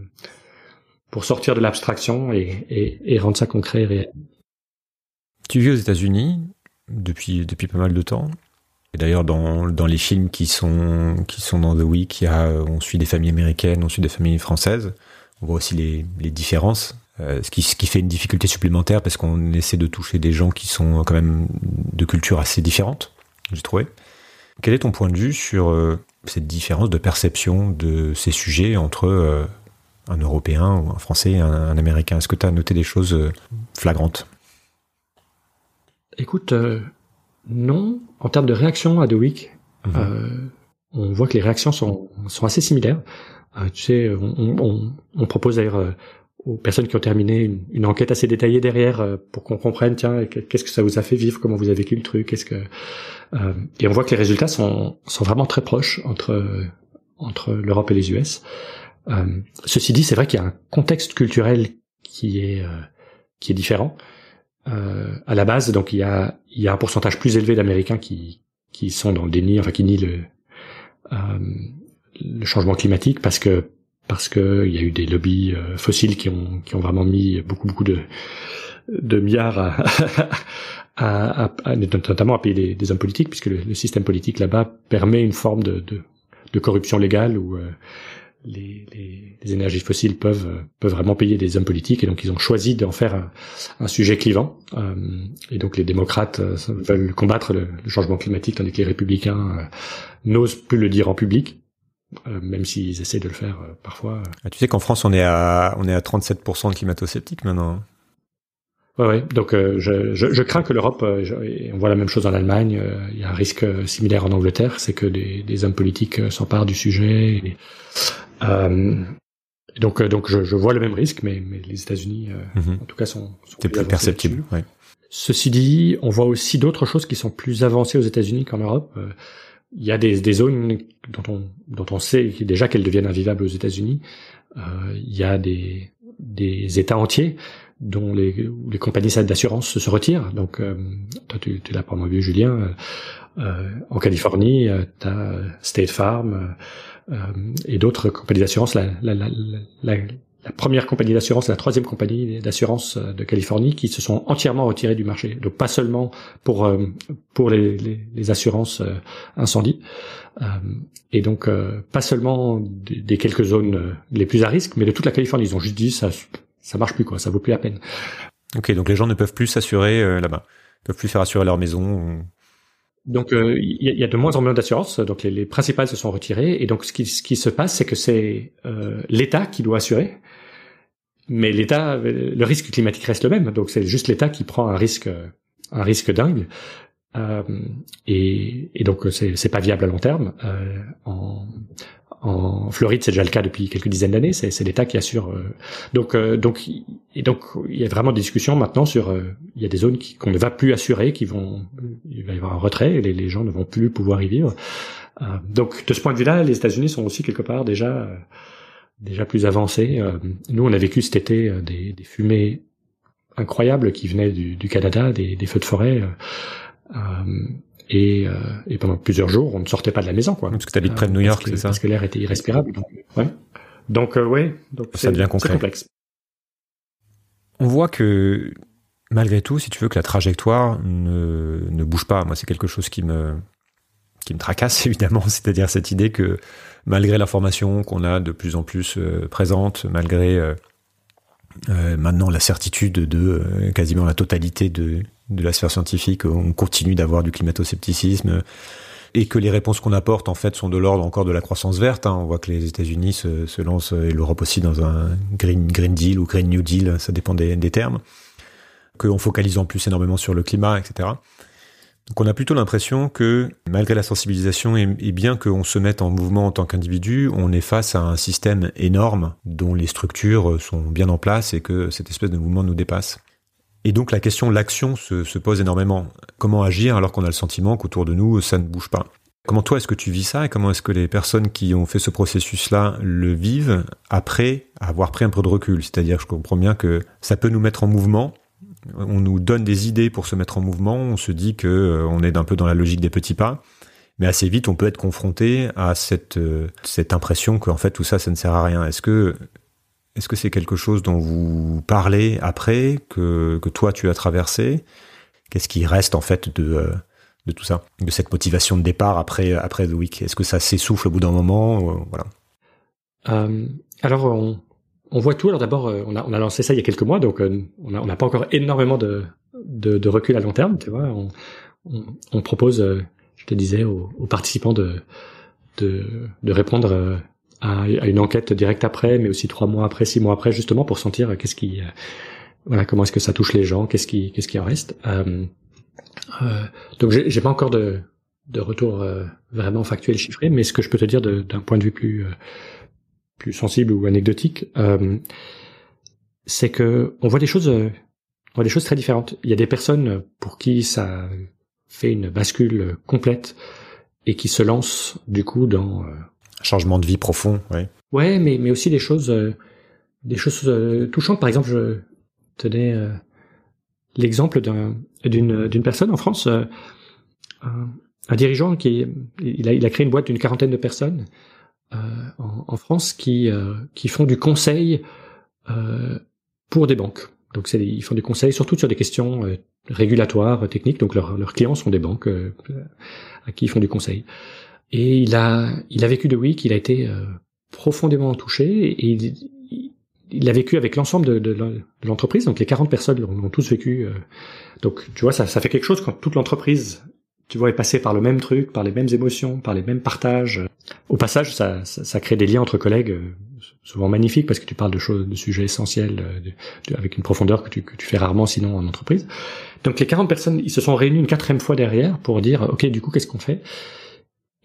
pour sortir de l'abstraction et, et, rendre ça concret et réel. Tu vis aux États-Unis depuis, depuis pas mal de temps. Et d'ailleurs, dans, dans les films qui sont, qui sont dans The Week, on suit des familles américaines, on suit des familles françaises. On voit aussi les, les différences euh, ce, qui, ce qui fait une difficulté supplémentaire parce qu'on essaie de toucher des gens qui sont quand même de cultures assez différentes, j'ai trouvé. Quel est ton point de vue sur euh, cette différence de perception de ces sujets entre euh, un Européen ou un Français et un, Américain? Est-ce que tu as noté des choses flagrantes? Écoute, non. En termes de réaction à The Week, mhm. on voit que les réactions sont, sont assez similaires. tu sais, on, on, on propose d'ailleurs aux personnes qui ont terminé une, enquête assez détaillée derrière euh, pour qu'on comprenne tiens qu'est-ce que ça vous a fait vivre comment vous avez vécu le truc qu'est-ce que euh, et on voit que les résultats sont sont vraiment très proches entre entre l'Europe et les US euh, ceci dit c'est vrai qu'il y a un contexte culturel qui est euh, qui est différent. À la base donc il y a il y a un pourcentage plus élevé d'Américains qui qui sont dans le déni enfin qui nient le le changement climatique parce que parce que il y a eu des lobbies euh, fossiles qui ont qui ont vraiment mis beaucoup beaucoup de de milliards à, à, à, notamment à payer des, hommes politiques puisque le, système politique là-bas permet une forme de, de, de corruption légale où euh, les, les, énergies fossiles peuvent peuvent vraiment payer des hommes politiques et donc ils ont choisi d'en faire un, sujet clivant. Euh, et donc les démocrates veulent combattre le, le, changement climatique tandis que les républicains n'osent plus le dire en public euh, même s'ils essaient de le faire euh, parfois. Ah, tu sais qu'en France, on est à on est à 37% de climato-sceptiques maintenant. Ouais, ouais. Donc euh, je, je, je, crains que l'Europe, on voit la même chose en Allemagne, il y a un risque similaire en Angleterre, c'est que des, des, hommes politiques s'emparent du sujet. Et, donc donc je, je, vois le même risque, mais, mais les États-Unis, mhm. en tout cas, sont, sont plus perceptible. Ouais. ceci dit, on voit aussi d'autres choses qui sont plus avancées aux États-Unis qu'en Europe. Euh, il y a des, des, zones dont on, dont on sait déjà qu'elles deviennent invivables aux États-Unis. Euh, il y a des, des États entiers dont les, les compagnies d'assurance se retirent. Donc, euh, toi, tu, tu l'as probablement vu, Julien. Euh, en Californie, tu as State Farm et d'autres compagnies d'assurance. La, la, la, la, première compagnie d'assurance la troisième compagnie d'assurance euh, de Californie qui se sont entièrement retirées du marché. Donc pas seulement pour euh, pour les, les, les assurances euh, incendies, et donc pas seulement des, quelques zones les plus à risque, mais de toute la Californie. Ils ont juste dit ça ça marche plus quoi, ça vaut plus la peine. Ok, donc les gens ne peuvent plus s'assurer là-bas, peuvent plus faire assurer leur maison. Donc il y, a de moins en moins d'assurances, donc les, les, principales se sont retirées, et donc ce qui, ce qui se passe, c'est que c'est euh, l'État qui doit assurer, mais l'État, le risque climatique reste le même, donc c'est juste l'État qui prend un risque, un risque dingue, euh, et, et, donc c'est, pas viable à long terme. Euh, en, en Floride, c'est déjà le cas depuis quelques dizaines d'années. C'est, l'État qui assure. Euh, donc, euh, donc, et donc, il y a vraiment des discussions maintenant sur. Euh, il y a des zones qu'on ne va plus assurer, qui vont. Il va y avoir un retrait, et les, les gens ne vont plus pouvoir y vivre. donc, de ce point de vue-là, les États-Unis sont aussi quelque part déjà déjà plus avancés. nous, on a vécu cet été des, des fumées incroyables qui venaient du, du Canada, des, des, feux de forêt. Et, euh, et, pendant plusieurs jours, on ne sortait pas de la maison, quoi. Parce que t'habites près de New York, c'est ça Parce que l'air était irrespirable. Donc, ouais. Donc, euh, ouais. Donc, ça devient concret. complexe. On voit que malgré tout, si tu veux que la trajectoire ne, ne bouge pas, moi, c'est quelque chose qui me qui me tracasse évidemment, c'est-à-dire cette idée que malgré l'information qu'on a de plus en plus euh, présente, malgré euh, euh, maintenant la certitude de quasiment la totalité de, de la sphère scientifique, on continue d'avoir du climato-scepticisme et que les réponses qu'on apporte en fait sont de l'ordre encore de la croissance verte. Hein. On voit que les États-Unis se, se, lancent et l'Europe aussi dans un green green deal ou green new deal, ça dépend des, des termes. Qu'on focalise en plus énormément sur le climat, etc. Donc on a plutôt l'impression que malgré la sensibilisation et, bien qu'on se mette en mouvement en tant qu'individu, on est face à un système énorme dont les structures sont bien en place et que cette espèce de mouvement nous dépasse. Et donc la question, l'action se, se, pose énormément. Comment agir alors qu'on a le sentiment qu'autour de nous, ça ne bouge pas? Comment toi, est-ce que tu vis ça et comment est-ce que les personnes qui ont fait ce processus-là le vivent après avoir pris un peu de recul? C'est-à-dire, je comprends bien que ça peut nous mettre en mouvement, on nous donne des idées pour se mettre en mouvement, on se dit que euh, on est un peu dans la logique des petits pas, mais assez vite on peut être confronté à cette euh, impression qu'en fait tout ça ça ne sert à rien. Est-ce que est-ce que c'est quelque chose dont vous parlez après, que, toi tu as traversé? Qu'est-ce qui reste en fait de, euh, tout ça, de cette motivation de départ après, après The Week? Est-ce que ça s'essouffle au bout d'un moment? Voilà. Alors, on, on, voit tout. Alors d'abord, euh, on a, lancé ça il y a quelques mois, donc on n'a pas encore énormément de, recul à long terme. Tu vois, on, propose, je te disais, aux, participants de, répondre à, une enquête directe après, mais aussi trois mois après, six mois après, justement pour sentir qu'est-ce qui, euh, voilà, comment est-ce que ça touche les gens, qu'est-ce qui, qu'est-ce qui en reste. Euh, euh, donc j'ai pas encore de, de retour euh, vraiment factuel chiffré, mais ce que je peux te dire d'un point de vue plus euh, plus sensible ou anecdotique, c'est que on voit des choses, on voit des choses très différentes. Il y a des personnes pour qui ça fait une bascule complète et qui se lancent du coup dans Changement de vie profond, oui. Ouais, mais mais aussi des choses, euh, des choses euh, touchantes. Par exemple, je tenais euh, l'exemple d'un d'une d'une personne en France, un, un, dirigeant qui il a il a créé une boîte d'une quarantaine de personnes en, en, France qui qui font du conseil pour des banques. Donc c'est ils font du conseil surtout sur des questions régulatoires, techniques. Donc leurs leurs clients sont des banques à qui ils font du conseil. Et il a, il a vécu de Week, il a été euh, profondément touché et il, il a vécu avec l'ensemble de, de, l'entreprise. Donc les 40 personnes l'ont tous vécu. Euh, donc tu vois, ça, ça fait quelque chose quand toute l'entreprise, tu vois, est passée par le même truc, par les mêmes émotions, par les mêmes partages. Au passage, ça, ça, ça crée des liens entre collègues euh, souvent magnifiques parce que tu parles de choses, de sujets essentiels avec une profondeur que tu, que tu fais rarement sinon en entreprise. Donc les 40 personnes, ils se sont réunis une quatrième fois derrière pour dire, ok, du coup, qu'est-ce qu'on fait?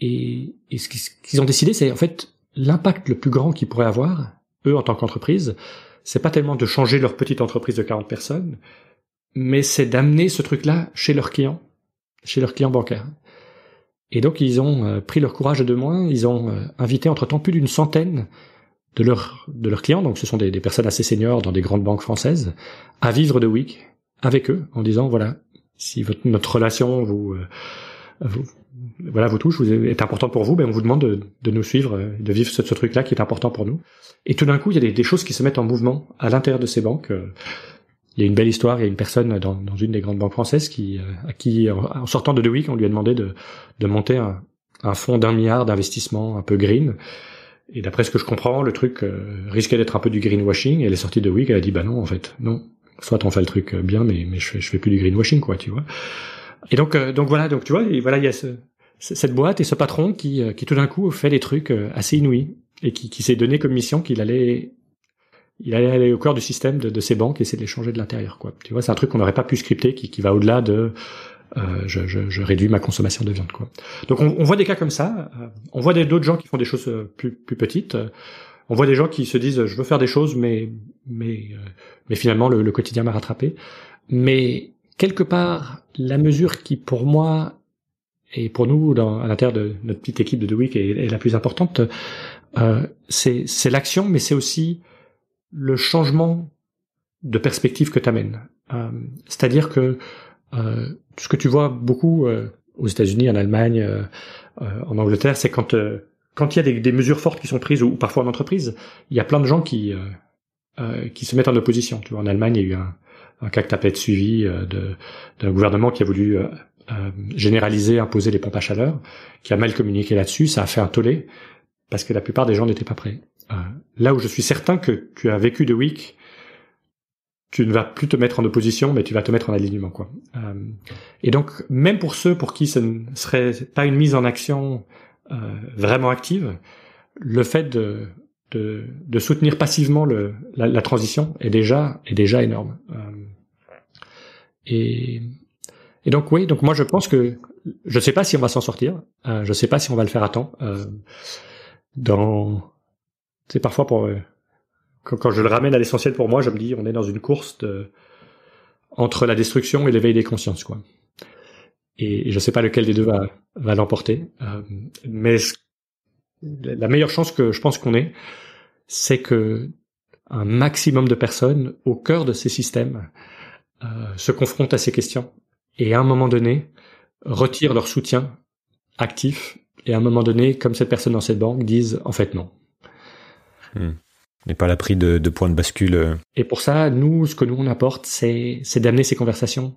Et, et ce qu'ils ont décidé, c'est en fait l'impact le plus grand qu'ils pourraient avoir, eux en tant qu'entreprise, c'est pas tellement de changer leur petite entreprise de 40 personnes, mais c'est d'amener ce truc-là chez leurs clients, chez leurs clients bancaires. Et donc ils ont euh, pris leur courage de moins, ils ont euh, invité entre-temps plus d'une centaine de leurs de clients, donc ce sont des, personnes assez seniors dans des grandes banques françaises, à vivre de Week avec eux, en disant voilà, si notre relation vous, euh, vous voilà vous touche, vous est important pour vous, ben on vous demande de, nous suivre, de vivre ce, truc-là qui est important pour nous. Et tout d'un coup, il y a des, choses qui se mettent en mouvement à l'intérieur de ces banques. Il y a une belle histoire, il y a une personne dans, dans une des grandes banques françaises qui, à qui, en sortant de Week, on lui a demandé de, de monter un, un fonds d'un milliard d'investissement un peu green. Et d'après ce que je comprends, le truc euh, risquait d'être un peu du greenwashing. Et elle est sortie de Week, elle a dit bah non en fait, non. Soit on fait le truc bien, mais mais je je fais plus du greenwashing quoi, tu vois. Et donc euh, donc voilà donc tu vois et voilà il y a ce, cette boîte et ce patron qui euh, qui tout d'un coup fait des trucs assez inouïs et qui qui s'est donné comme mission qu'il allait il allait aller au cœur du système de, de ces banques et essayer de les changer de l'intérieur quoi. Tu vois c'est un truc qu'on n'aurait pas pu scripter qui qui va au-delà de euh, je, je, je, réduis ma consommation de viande. Quoi. Donc on, on voit des cas comme ça. Euh, on voit d'autres gens qui font des choses euh, plus, plus petites. On voit des gens qui se disent je veux faire des choses, mais mais mais finalement le, le quotidien m'a rattrapé. Mais quelque part, la mesure qui pour moi et pour nous dans, à l'intérieur de notre petite équipe de The Week est, est la plus importante, euh, c'est l'action, mais c'est aussi le changement de perspective que tu. Euh, C'est-à-dire que euh, ce que tu vois beaucoup euh, aux États-Unis, en Allemagne, euh, en Angleterre, c'est quand quand il y a des, des, mesures fortes qui sont prises ou, parfois en entreprise, il y a plein de gens qui qui se mettent en opposition. Tu vois, en Allemagne, il y a eu un, un cas que tu as peut-être suivi d'un gouvernement qui a voulu euh, généraliser, imposer les pompes à chaleur, qui a mal communiqué là-dessus, ça a fait un tollé parce que la plupart des gens n'étaient pas prêts. Euh, là où je suis certain que tu as vécu de week, tu ne vas plus te mettre en opposition, mais tu vas te mettre en alignement, quoi. Euh, et donc, même pour ceux pour qui ce ne serait pas une mise en action euh, vraiment active, le fait de, de, de soutenir passivement le, la, transition est déjà est déjà énorme. Euh, et, et donc oui, donc moi je pense que je ne sais pas si on va s'en sortir, euh, je ne sais pas si on va le faire à temps. Euh, dans, c'est parfois pour quand, quand je le ramène à l'essentiel pour moi, je me dis on est dans une course de, entre la destruction et l'éveil des consciences, quoi. Et, je sais pas lequel des deux va, va l'emporter, euh, mais la meilleure chance que je pense qu'on ait, c'est que un maximum de personnes au cœur de ces systèmes euh, se confrontent à ces questions et à un moment donné retirent leur soutien actif et à un moment donné, comme cette personne dans cette banque, disent en fait non. Hmm n'est pas la pris de, de de bascule. Euh. Et pour ça, nous, ce que nous on apporte, c'est d'amener ces conversations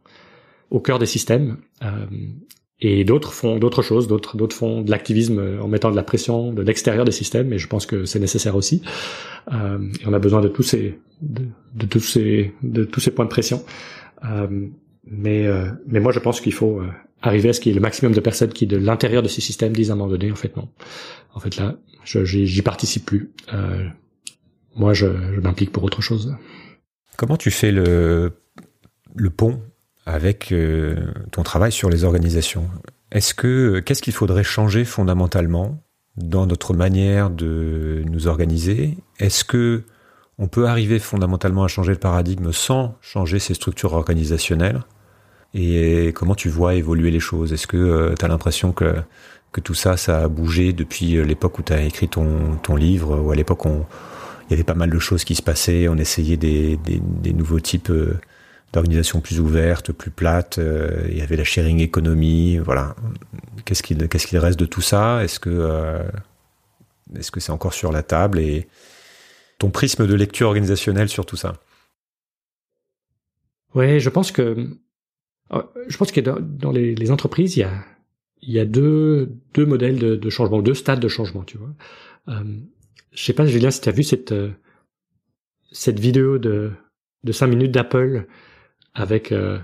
au cœur des systèmes. Euh, et d'autres font d'autres choses, d'autres font de l'activisme en mettant de la pression de l'extérieur des systèmes. Et je pense que c'est nécessaire aussi. Euh, on a besoin de tous ces de, tous ces de tous ces points de pression. Euh, mais euh, mais moi, je pense qu'il faut euh, arriver à ce qu'il y ait le maximum de personnes qui, de l'intérieur de ces systèmes, disent à un moment donné, en fait non. En fait là, j'y participe plus. Euh, moi, je, je m'implique pour autre chose. Comment tu fais le, le pont avec euh, ton travail sur les organisations? Est-ce que qu'est-ce qu'il faudrait changer fondamentalement dans notre manière de nous organiser? Est-ce que on peut arriver fondamentalement à changer le paradigme sans changer ses structures organisationnelles? Et comment tu vois évoluer les choses? Est-ce que euh, tu as l'impression que que tout ça, ça a bougé depuis l'époque où tu as écrit ton, ton livre, ou à l'époque on, il y avait pas mal de choses qui se passaient. On essayait des, des, des nouveaux types euh, d'organisations plus ouvertes, plus plates. Euh, il y avait la sharing economy. Voilà. Qu'est-ce qu'il qu'est-ce qu'il reste de tout ça? Est-ce que euh, est-ce que c'est encore sur la table? Et ton prisme de lecture organisationnelle sur tout ça? Oui, je pense que je pense que dans, dans les, les, entreprises, il y a il y a deux deux modèles de, de changement, deux stades de changement, tu vois. Euh, je sais pas, Julien, si tu as vu cette, euh, cette vidéo de, de 5 minutes d'Apple avec, euh,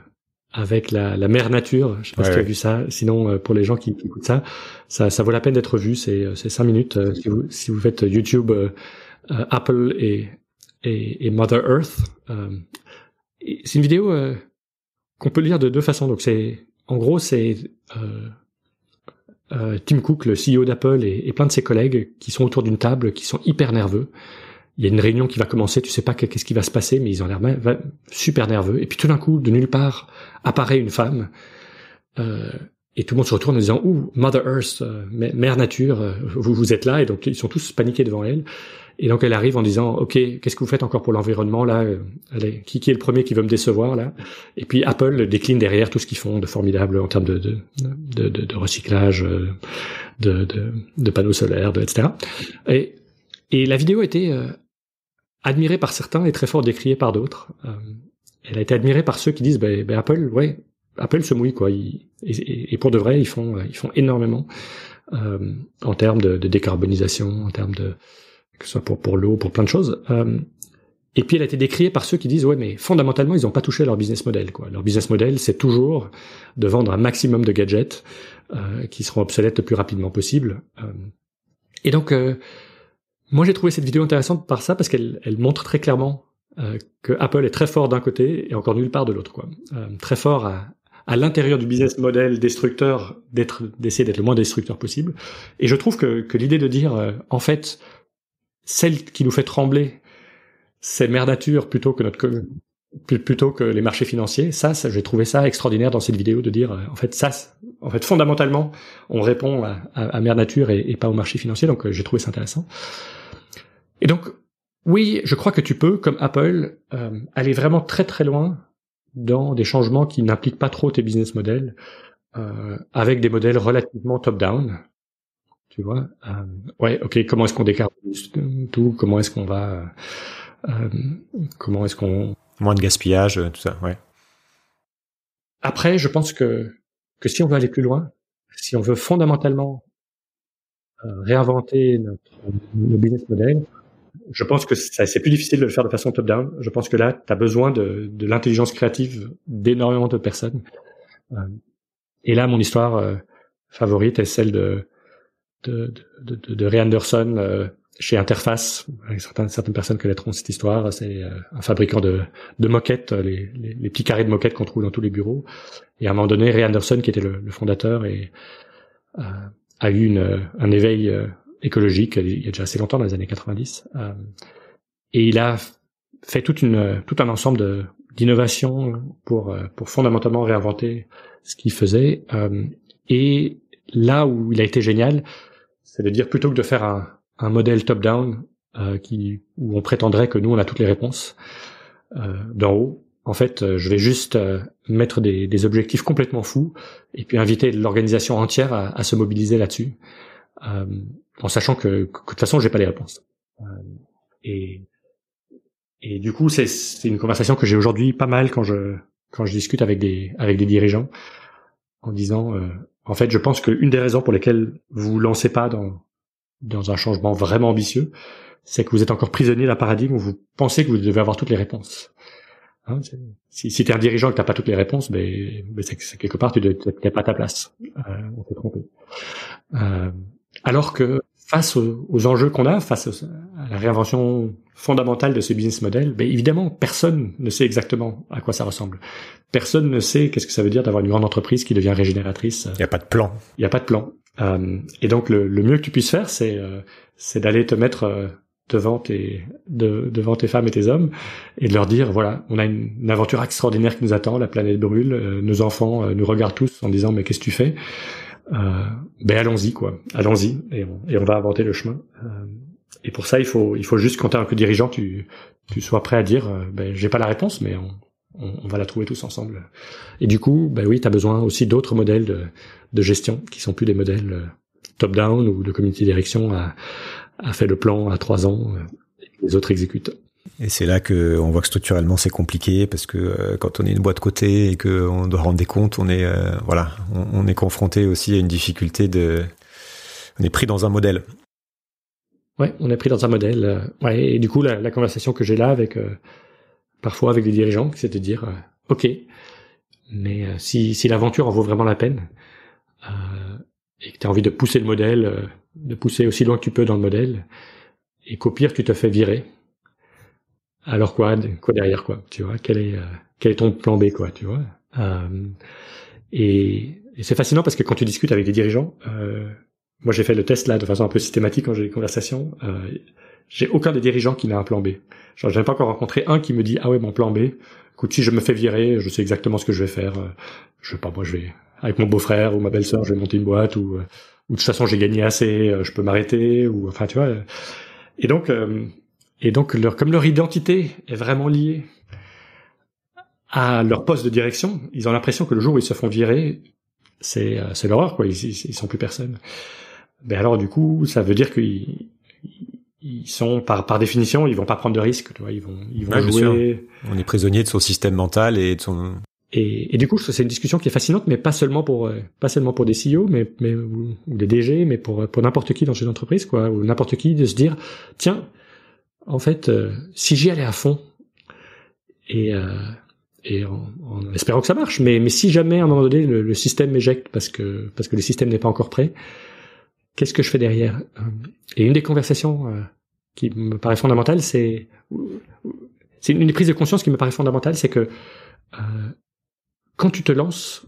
avec la, la mère nature. Je sais pas si tu as vu ça. Sinon, euh, pour les gens qui, écoutent ça, ça, ça vaut la peine d'être vu. C'est, c'est 5 minutes. si, vous, si vous faites YouTube, Apple et, et, et, Mother Earth. c'est une vidéo qu'on peut lire de deux façons. Donc c'est, en gros, c'est euh, Tim Cook, le CEO d'Apple, et, plein de ses collègues qui sont autour d'une table, qui sont hyper nerveux, il y a une réunion qui va commencer, tu sais pas qu'est-ce qui va se passer, mais ils ont l'air super nerveux. Et puis tout d'un coup, de nulle part, apparaît une femme. Euh, et tout le monde se retourne en disant ouh Mother Earth, euh, Mère Nature, euh, vous vous êtes là et donc ils sont tous paniqués devant elle. Et donc elle arrive en disant ok qu'est-ce que vous faites encore pour l'environnement là? Allez, qui, qui est le premier qui veut me décevoir là? Et puis Apple décline derrière tout ce qu'ils font de formidable en termes de de, de, de, recyclage, de, de, panneaux solaires, de, etc. Et et la vidéo a été admirée par certains et très fort décriée par d'autres. elle a été admirée par ceux qui disent ben, ben Apple ouais Apple se mouille quoi. et, pour de vrai, ils font ils font énormément euh, en termes de, décarbonisation, en termes de que ce soit pour pour l'eau, pour plein de choses. Euh, et puis elle a été décriée par ceux qui disent ouais mais fondamentalement ils n'ont pas touché leur business model quoi. Leur business model c'est toujours de vendre un maximum de gadgets euh, qui seront obsolètes le plus rapidement possible. et donc moi j'ai trouvé cette vidéo intéressante par ça parce qu'elle elle montre très clairement que Apple est très fort d'un côté et encore nulle part de l'autre quoi. très fort à, à l'intérieur du business model destructeur d'être d'essayer d'être le moins destructeur possible. Et je trouve que, que l'idée de dire euh, en fait celle qui nous fait trembler c'est mère nature plutôt que notre plutôt que les marchés financiers, ça, j'ai trouvé ça extraordinaire dans cette vidéo de dire euh, en fait ça en fait fondamentalement on répond à, mère nature et, pas aux marchés financiers donc euh, j'ai trouvé ça intéressant. Et donc oui, je crois que tu peux, comme Apple, aller vraiment très très loin dans des changements qui n'impliquent pas trop tes business models, euh, avec des modèles relativement top-down. Tu vois, euh, ouais, ok. Comment est-ce qu'on décarbonise tout Comment est-ce qu'on va euh, Comment est-ce qu'on moins de gaspillage, tout ça, ouais. Après, je pense que que si on veut aller plus loin, si on veut fondamentalement euh, réinventer notre, notre business model, je pense que c'est plus difficile de le faire de façon top-down. Je pense que là, tu as besoin de, de l'intelligence créative d'énormément de personnes. Euh, et là, mon histoire euh, favorite est celle de de, de, de, de Ray Anderson euh, chez Interface. Certaines, certaines personnes connaîtront cette histoire. C'est un fabricant de, de moquettes, les, les, les, petits carrés de moquettes qu'on trouve dans tous les bureaux. Et à un moment donné, Ray Anderson, qui était le, le fondateur, et, a eu une, un éveil écologique il y a déjà assez longtemps dans les années 90 euh, et il a fait une tout un ensemble d'innovations pour euh, pour fondamentalement réinventer ce qu'il faisait euh, et là où il a été génial c'est de dire plutôt que de faire un, un modèle top down qui où on prétendrait que nous on a toutes les réponses d'en haut en fait, je vais juste mettre des, objectifs complètement fous et puis inviter l'organisation entière à, se mobiliser là-dessus en sachant que, de toute façon j'ai pas les réponses. Euh, et et du coup c'est c'est une conversation que j'ai aujourd'hui pas mal quand je quand je discute avec des avec des dirigeants en disant euh, en fait je pense qu'une des raisons pour lesquelles vous vous lancez pas dans dans un changement vraiment ambitieux c'est que vous êtes encore prisonnier d'un paradigme où vous pensez que vous devez avoir toutes les réponses. Hein, si si tu es un dirigeant et que t'as pas toutes les réponses, ben, ben c'est quelque part tu n'es pas à ta place. Euh, on s'est trompé. Euh, alors que face aux, enjeux qu'on a, face à la réinvention fondamentale de ce business model, ben évidemment, personne ne sait exactement à quoi ça ressemble. Personne ne sait qu'est-ce que ça veut dire d'avoir une grande entreprise qui devient régénératrice. Il n'y a pas de plan. Il n'y a pas de plan. Euh, et donc le, mieux que tu puisses faire, c'est euh, c'est d'aller te mettre euh, devant tes de, devant tes femmes et tes hommes et de leur dire voilà, on a une, une aventure extraordinaire qui nous attend, la planète brûle, nos enfants nous regardent tous en disant mais qu'est-ce que tu fais? euh, ben allons-y quoi, allons-y et on, et on va inventer le chemin. Euh, et pour ça, il faut il faut juste quand t'es un peu dirigeant, tu tu sois prêt à dire euh, ben j'ai pas la réponse, mais on, on, va la trouver tous ensemble. Et du coup, ben oui, tu as besoin aussi d'autres modèles de, de gestion qui sont plus des modèles top-down ou de community direction à, à fait le plan à trois ans et les autres exécutent. Et c'est là que on voit que structurellement c'est compliqué parce que euh, quand on est une boîte côté et qu'on doit rendre des comptes, on est euh, voilà, on, est confronté aussi à une difficulté de, on est pris dans un modèle. Ouais, on est pris dans un modèle. Euh, ouais, et du coup la, conversation que j'ai là avec parfois avec des dirigeants, c'est de dire ok, mais si si l'aventure en vaut vraiment la peine et que tu as envie de pousser le modèle, de pousser aussi loin que tu peux dans le modèle, et qu'au pire tu te fais virer alors quoi, quoi derrière quoi, tu vois Quel est euh, quel est ton plan B quoi, tu vois euh, Et, et c'est fascinant parce que quand tu discutes avec des dirigeants, euh, moi j'ai fait le test là de façon un peu systématique quand j'ai des conversations. Euh, j'ai aucun des dirigeants qui n'a un plan B. Genre, j'avais pas encore rencontré un qui me dit ah ouais mon plan B. Écoute, si je me fais virer, je sais exactement ce que je vais faire. Je sais pas, moi je vais avec mon beau-frère ou ma belle-sœur, je vais monter une boîte ou ou de toute façon j'ai gagné assez, je peux m'arrêter ou enfin tu vois. Et donc et donc leur comme leur identité est vraiment liée à leur poste de direction, ils ont l'impression que le jour où ils se font virer, c'est c'est l'horreur quoi, ils, ils, sont plus personne. Ben alors du coup, ça veut dire qu'ils ils sont par par définition, ils vont pas prendre de risques, tu vois, ils vont ils vont jouer. On est prisonnier de son système mental et de son et, et du coup, c'est une discussion qui est fascinante, mais pas seulement pour pas seulement pour des CEO, mais mais ou, des DG, mais pour pour n'importe qui dans une entreprise, quoi, ou n'importe qui de se dire, tiens, en fait, euh, si j'y allais à fond et euh, et en, espérant que ça marche, mais mais si jamais à un moment donné le, système m'éjecte parce que parce que le système n'est pas encore prêt, qu'est-ce que je fais derrière? Et une des conversations euh, qui me paraît fondamentale, c'est c'est une des prises de conscience qui me paraît fondamentale, c'est que euh, quand tu te lances,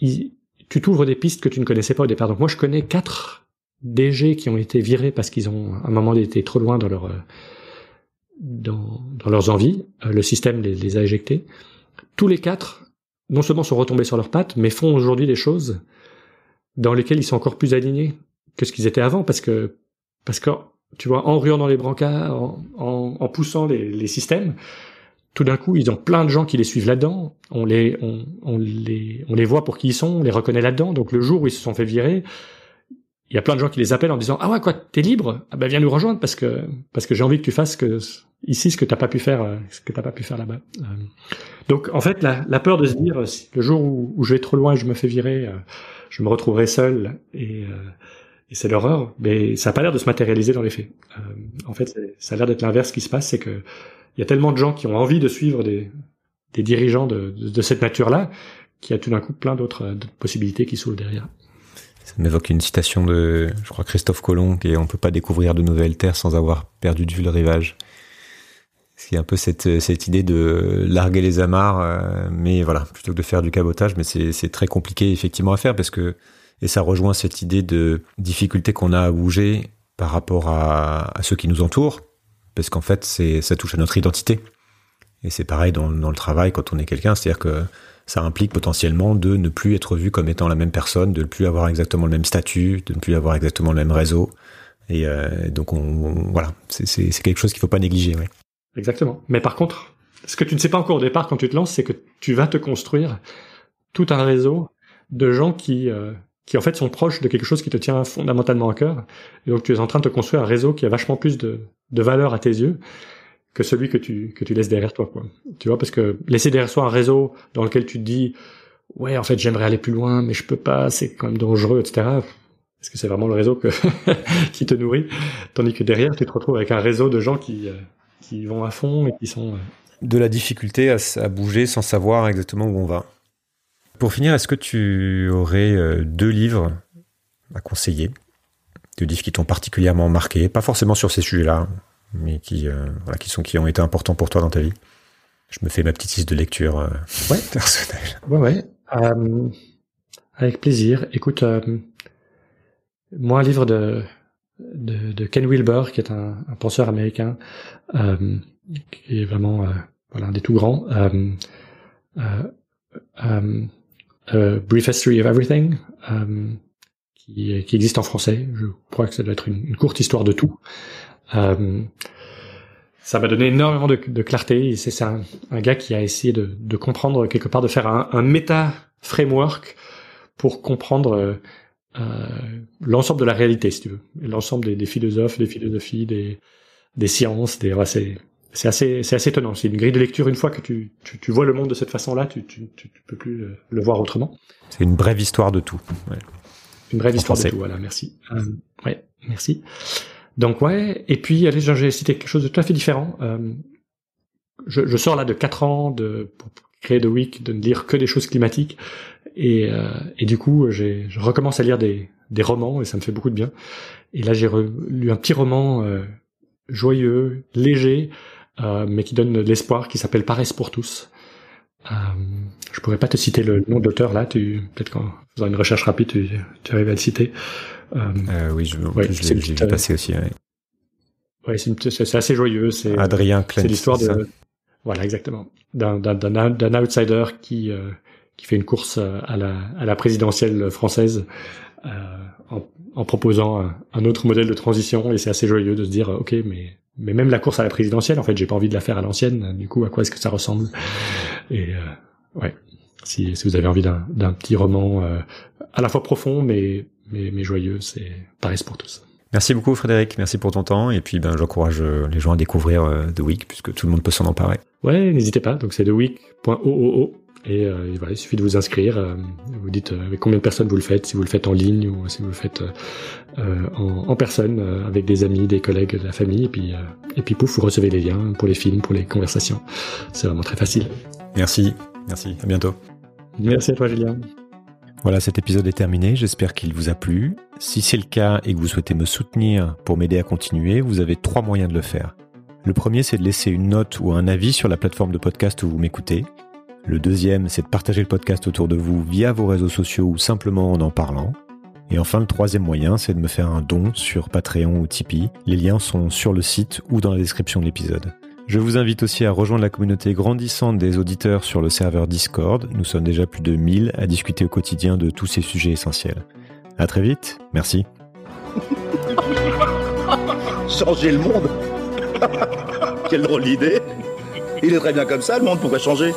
tu t'ouvres des pistes que tu ne connaissais pas au départ. Donc moi, je connais quatre DG qui ont été virés parce qu'ils ont à un moment été trop loin dans leur euh, dans, dans leurs envies. Euh, le système les, les, a éjectés. Tous les quatre, non seulement sont retombés sur leurs pattes, mais font aujourd'hui des choses dans lesquelles ils sont encore plus alignés que ce qu'ils étaient avant, parce que parce que tu vois, en ruant dans les brancards, en, en, en poussant les, les, systèmes, tout d'un coup, ils ont plein de gens qui les suivent là-dedans. On les, on, on, les, on les voit pour qui ils sont, on les reconnaît là-dedans. Donc le jour où ils se sont fait virer, il y a plein de gens qui les appellent en disant ah ouais quoi t'es libre? Ah ben viens nous rejoindre parce que parce que j'ai envie que tu fasses que ici ce que t'as pas pu faire euh, ce que t'as pas pu faire là-bas. Euh, donc en fait la, la, peur de se dire le jour où, où, je vais trop loin et je me fais virer euh, je me retrouverai seul et, et c'est l'horreur mais ça a pas l'air de se matérialiser dans les faits. En fait ça a l'air d'être l'inverse qui se passe c'est que il y a tellement de gens qui ont envie de suivre des des dirigeants de, de, de cette nature là qu'il y a tout d'un coup plein d'autres possibilités qui s'ouvrent derrière ça m'évoque une citation de, je crois, Christophe Colomb, qui est On peut pas découvrir de nouvelles terres sans avoir perdu de vue le rivage. C'est un peu cette, cette idée de larguer les amarres, euh, mais voilà, plutôt que de faire du cabotage, mais c'est très compliqué effectivement à faire parce que, et ça rejoint cette idée de difficulté qu'on a à bouger par rapport à, ceux qui nous entourent, parce qu'en fait, ça touche à notre identité. Et c'est pareil dans, dans le travail quand on est quelqu'un, c'est-à-dire que ça implique potentiellement de ne plus être vu comme étant la même personne, de ne plus avoir exactement le même statut, de ne plus avoir exactement le même réseau. Et euh, donc, on, voilà, c'est quelque chose qu'il faut pas négliger. Exactement. Mais par contre, ce que tu ne sais pas encore au départ quand tu te lances, c'est que tu vas te construire tout un réseau de gens qui euh, qui en fait sont proches de quelque chose qui te tient fondamentalement à cœur. Et donc tu es en train de te construire un réseau qui a vachement plus de, de valeur à tes yeux que celui que tu que tu laisses derrière toi quoi. Tu vois parce que laisser derrière soi un réseau dans lequel tu te dis ouais en fait j'aimerais aller plus loin mais je peux pas c'est quand même dangereux etc. Est-ce que c'est vraiment le réseau qui te nourrit tandis que derrière tu te retrouves avec un réseau de gens qui euh, qui vont à fond et qui sont euh, de la difficulté à, à bouger sans savoir exactement où on va. Pour finir, est-ce que tu aurais euh, deux livres à conseiller, deux livres qui t'ont particulièrement marqué, pas forcément sur ces sujets-là, mais qui, euh, voilà, qui sont qui ont été importants pour toi dans ta vie. Je me fais ma petite liste de lecture euh, ouais. personnelle. Ouais, ouais. Euh, avec plaisir. Écoute, euh, moi, un livre de, de, de, Ken Wilber, qui est un, un penseur américain, euh, qui est vraiment voilà, un des tout grands. Brief History of Everything, qui, qui existe en français. Je crois que ça doit être une, une courte histoire de tout. Euh, ça m'a donné énormément de, de clarté. C'est un, un, gars qui a essayé de, de, comprendre quelque part, de faire un, un méta framework pour comprendre euh, euh, l'ensemble de la réalité, si tu veux, l'ensemble des, des, philosophes, des philosophies, des, des sciences. Des, c'est c'est assez c'est assez étonnant. C'est une grille de lecture. Une fois que tu, tu, tu vois le monde de cette façon-là, tu, tu, tu, peux plus le voir autrement. C'est une brève histoire de tout. Ouais. Une brève histoire de tout. Voilà, merci. Euh, ouais, merci. Donc ouais, et puis allez, j'ai cité quelque chose de tout à fait différent. Euh, je, sors là de quatre ans de pour créer The Week, de ne lire que des choses climatiques, et, euh, du coup, je recommence à lire des, des romans et ça me fait beaucoup de bien. Et là, j'ai lu un petit roman euh, joyeux, léger, mais qui donne de l'espoir, qui s'appelle Paresse pour tous. Euh, je pourrais pas te citer le nom de l'auteur là, tu peut-être qu'en faisant une recherche rapide, tu, tu arrives à le citer. Euh, euh, oui, je, ouais, je l'ai vu passer aussi. Ouais. ouais, c'est assez joyeux. C'est Adrien C'est l'histoire de voilà exactement d'un d'un outsider qui qui fait une course à la à la présidentielle française en, en, proposant un, un, autre modèle de transition et c'est assez joyeux de se dire ok mais mais même la course à la présidentielle en fait j'ai pas envie de la faire à l'ancienne du coup à quoi est-ce que ça ressemble? Et ouais si, si vous avez envie d'un petit roman euh, à la fois profond mais, mais, mais joyeux, c'est pareil pour tous. Merci beaucoup Frédéric, merci pour ton temps et puis ben j'encourage euh, les gens à découvrir euh, The Week puisque tout le monde peut s'en emparer. Ouais, n'hésitez pas. Donc c'est theweek.oo et, euh, et voilà, il suffit de vous inscrire. Euh, vous dites avec combien de personnes vous le faites, si vous le faites en ligne ou si vous le faites en, en, personne avec des amis, des collègues, de la famille et puis et puis pouf, vous recevez les liens pour les films, pour les conversations. C'est vraiment très facile. Merci, merci, à bientôt. Merci à toi, Julien. Voilà, cet épisode est terminé. J'espère qu'il vous a plu. Si c'est le cas et que vous souhaitez me soutenir pour m'aider à continuer, vous avez trois moyens de le faire. Le premier, c'est de laisser une note ou un avis sur la plateforme de podcast où vous m'écoutez. Le deuxième, c'est de partager le podcast autour de vous via vos réseaux sociaux ou simplement en en parlant. Et enfin, le troisième moyen, c'est de me faire un don sur Patreon ou Tipeee. Les liens sont sur le site ou dans la description de l'épisode. Je vous invite aussi à rejoindre la communauté grandissante des auditeurs sur le serveur Discord. Nous sommes déjà plus de 1000 à discuter au quotidien de tous ces sujets essentiels. À très vite. Merci. changer le monde Quelle drôle d'idée Il est très bien comme ça, le monde pourrait changer.